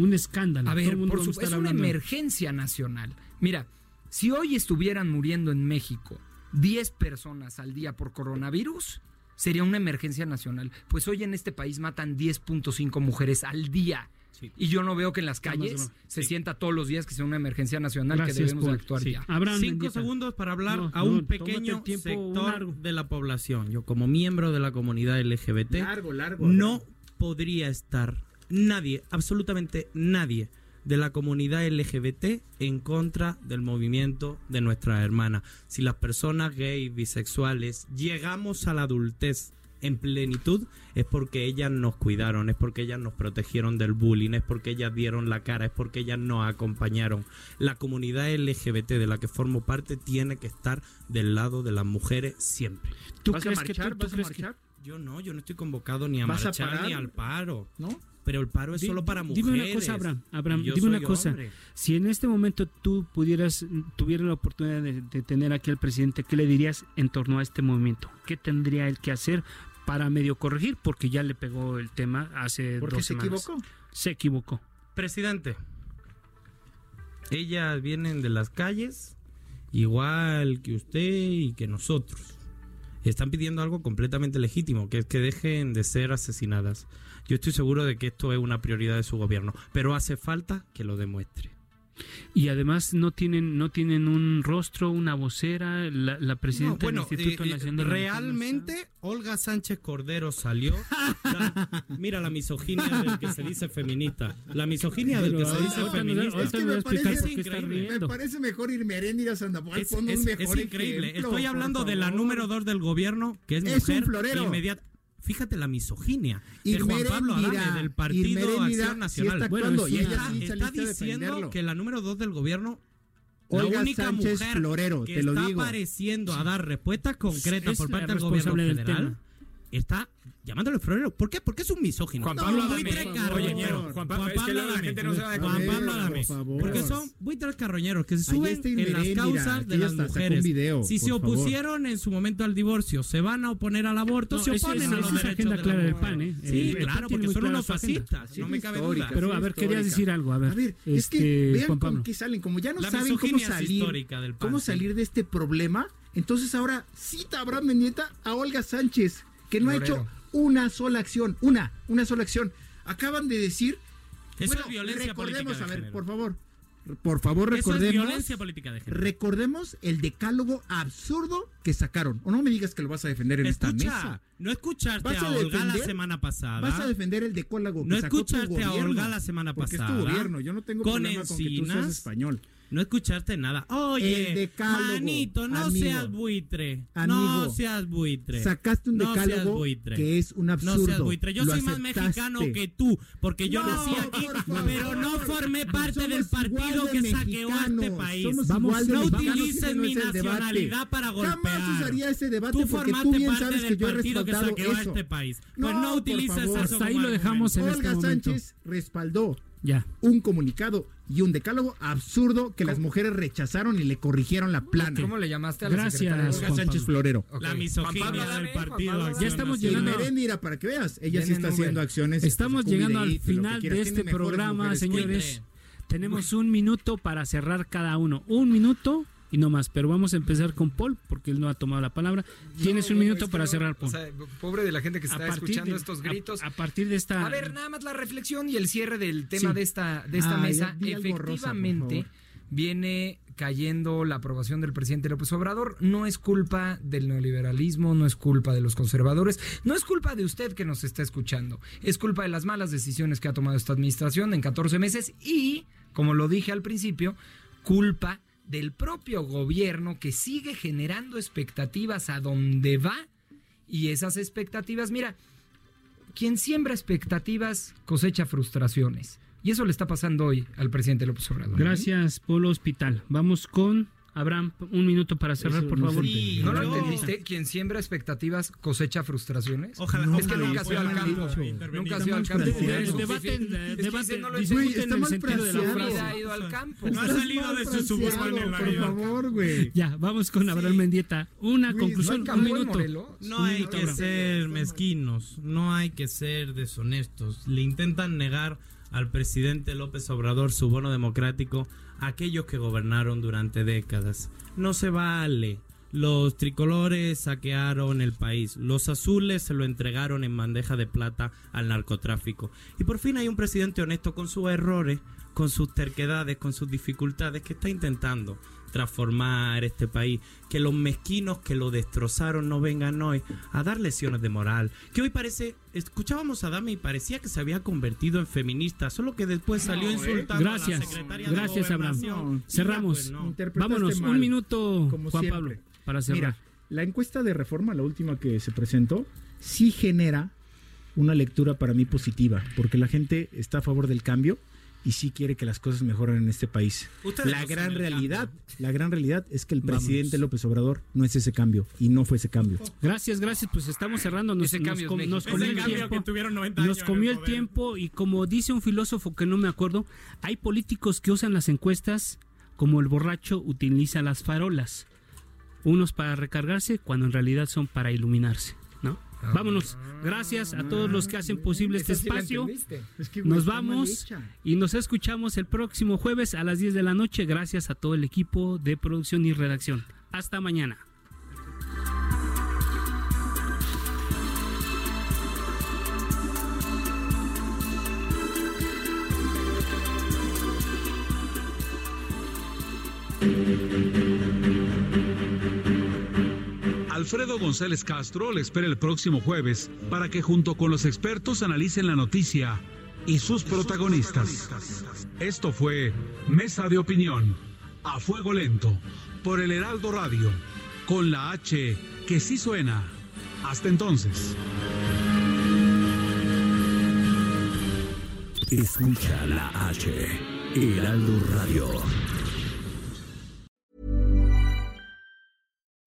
Un escándalo. a ver, por supuesto, es una emergencia nacional. Mira, si hoy estuvieran muriendo en México 10 personas al día por coronavirus, sería una emergencia nacional. Pues hoy en este país matan 10.5 mujeres al día. Y yo no veo que en las calles se sienta todos los días que sea una emergencia nacional Gracias, que debemos actuar Sí. ya. Abraham Cinco segundos para hablar No, a un pequeño tiempo sector largo. de la población. Yo como miembro de la comunidad LGBT Largo, largo. no podría estar nadie, absolutamente nadie de la comunidad LGBT en contra del movimiento de nuestras hermanas. Si las personas gays, bisexuales, llegamos a la adultez en plenitud, es porque ellas nos cuidaron, es porque ellas nos protegieron del bullying, es porque ellas dieron la cara, es porque ellas nos acompañaron. La comunidad LGBT de la que formo parte tiene que estar del lado de las mujeres siempre. ¿Tú ¿Vas a crees que marchar? tú- tú ¿Vas a que- marchar? Yo no, yo no estoy convocado ni a ¿Vas a marchar parar? ni al paro. ¿No? Pero el paro es solo para mujeres. Dime una cosa, Abraham. Dime una cosa. hombre. Si en este momento tú pudieras, tuvieras la oportunidad de, de tener aquí al presidente, ¿qué le dirías en torno a este movimiento? ¿Qué tendría él que hacer para medio corregir? Porque ya le pegó el tema hace Porque dos se semanas. equivocó. Se equivocó. Presidente, ellas vienen de las calles igual que usted y que nosotros. Están pidiendo algo completamente legítimo, que es que dejen de ser asesinadas. Yo estoy seguro de que esto es una prioridad de su gobierno, pero hace falta que lo demuestre. Y además no tienen, no tienen un rostro, una vocera, la, la presidenta No, bueno, del Instituto eh, eh, Nacional de realmente Olga Sánchez Cordero salió. la- mira la misoginia del que se dice feminista. La misoginia del que se dice feminista. qué está increíble. Me parece mejor irme a Sandoval. Es, es- es increíble. ejemplo, Estoy hablando de la número dos del gobierno, que es, Es un mujer florero. inmediata. Fíjate la misoginia de Juan Pablo Adame, del Partido Acción sí Nacional. está y ella diciendo que la número dos del gobierno Olga la única Sánchez mujer Florero, que te lo está digo. apareciendo a dar respuestas concretas por parte del gobierno del federal está llamándole florero. ¿Por qué? Porque es un misógino. Juan Pablo Adame. buitres Oye, carroñeros. Juan Pablo- es que luego la Adame. gente no se va a Juan. Pablo Adame. por. Porque son buitres carroñeros que se suben en las causas de las mujeres. video, si se favor. opusieron en su momento al divorcio, se van a oponer al aborto, No, se oponen a los es derechos agenda de clara la del. PAN, ¿eh? Sí, El- claro, porque son unos fascistas, no me cabe duda. Pero a ver, querías decir algo, a ver. A ver, es este, que vean Juan con qué salen, como ya no saben cómo salir, cómo salir de este problema, entonces ahora cita Abraham Mendieta a Olga Sánchez, que no ha hecho una sola acción, una, una sola acción. Acaban de decir, Eso bueno, es violencia política recordemos, de a ver, género. por favor, por favor Eso es recordemos, violencia política de género. recordemos el decálogo absurdo que sacaron. O no me digas que lo vas a defender en esta mesa. no escuchaste ¿Vas a, a Olga la defender? semana pasada. Vas a defender el decálogo que No sacó tu escuchaste a Olga la semana porque pasada. es tu gobierno, yo no tengo Con problema con que tú seas español. No escuchaste nada. Oye, El decálogo, manito, no amigo. seas buitre. Amigo. no seas buitre. Sacaste un No seas decálogo buitre. que es un absurdo. No seas buitre. Yo Lo soy más mexicano que tú, porque yo No, nací aquí, favor. pero no formé parte del partido de que saqueó a este país. somos Vamos, no utilices no mi nacionalidad para golpear. Jamás usaría ese debate Tú porque formaste tú bien parte sabes del que yo he partido que saqueó a este país. Pues No, no, por utilices favor. eso Hasta ahí lo dejamos en este Olga momento. Sánchez respaldó Ya. un comunicado y un decálogo absurdo que las mujeres rechazaron y le corrigieron la plana. ¿Cómo le llamaste a la Gracias, Juan Sánchez. Florero. Ok. La misoginia Pablo del partido Ya estamos Y llegando- Merendira, para que veas, ella sí está Uber. haciendo acciones. Estamos llegando al final de este programa, señores. Tenemos un minuto para cerrar cada uno. Un minuto y no más. Pero vamos a empezar con Paul, porque él no ha tomado la palabra. Tienes un minuto para cerrar, Paul. O sea, pobre de la gente que está escuchando de- estos gritos. A, partir de esta. A ver, nada más la reflexión y el cierre del tema Sí. de esta, de esta Ah, mesa. rosa, Efectivamente, viene cayendo la aprobación del presidente López Obrador. No es culpa del neoliberalismo, no es culpa de los conservadores, no es culpa de usted que nos está escuchando. Es culpa de las malas decisiones que ha tomado esta administración en 14 meses y, como lo dije al principio, culpa del propio gobierno que sigue generando expectativas a donde va y esas expectativas, mira, quien siembra expectativas cosecha frustraciones. Y eso le está pasando hoy al presidente López Obrador. ¿eh? Gracias, Polo Hospital. Vamos con Abraham. Un minuto para cerrar, por favor. ¿No lo entendiste? Quien siembra expectativas cosecha frustraciones. Ojalá- es que nunca has ido al campo. Nunca has ido al campo. Debaten, Es que debaten, dice, no lo discuten entendiste. en el sentido de la Su frase. vida ha ido al campo. No ha salido de su suburban en la por vida. favor, güey. Ya, vamos con Abraham Mendieta. Una conclusión, un minuto. No hay minuto, que Abraham. ser mezquinos, no hay que ser deshonestos. Le intentan negar al presidente López Obrador su bono democrático aquellos que gobernaron durante décadas. No se vale. Los tricolores saquearon el país, los azules se lo entregaron en bandeja de plata al narcotráfico. Y por fin hay un presidente honesto con sus errores, con sus terquedades, con sus dificultades, que está intentando transformar este país. Que los mezquinos que lo destrozaron no vengan hoy a dar lecciones de moral. Que hoy parece, escuchábamos a Dame y parecía que se había convertido en feminista, solo que después salió insultando a la Gracias, secretaria gracias de Abraham. Gobernación. Cerramos. Y ya, pues, no. Vámonos, mal, un minuto, como Juan siempre. Pablo, para cerrar. Mira, la encuesta de reforma, la última que se presentó, sí genera una lectura para mí positiva, porque la gente está a favor del cambio y sí quiere que las cosas mejoren en este país. Ustedes La gran realidad, la gran realidad es que el Vámonos. presidente López Obrador no es ese cambio y no fue ese cambio. Gracias, gracias. Pues estamos cerrando. Nos, Ese es Ese comió el cambio tiempo. que tuvieron 90 Nos años en comió el el poder. tiempo y como dice un filósofo que no me acuerdo, hay políticos que usan las encuestas como el borracho utiliza las farolas. Unos para recargarse cuando en realidad son para iluminarse. Vámonos. Gracias a todos los que hacen posible este espacio. Nos vamos y nos escuchamos el próximo jueves a las 10 de la noche. Gracias a todo el equipo de producción y redacción. Hasta mañana. Alfredo González Castro le espera el próximo jueves para que junto con los expertos analicen la noticia y sus protagonistas. Esto fue Mesa de Opinión, a fuego lento, por el Heraldo Radio, con la H que sí suena. Hasta entonces. Escucha la H, Heraldo Radio.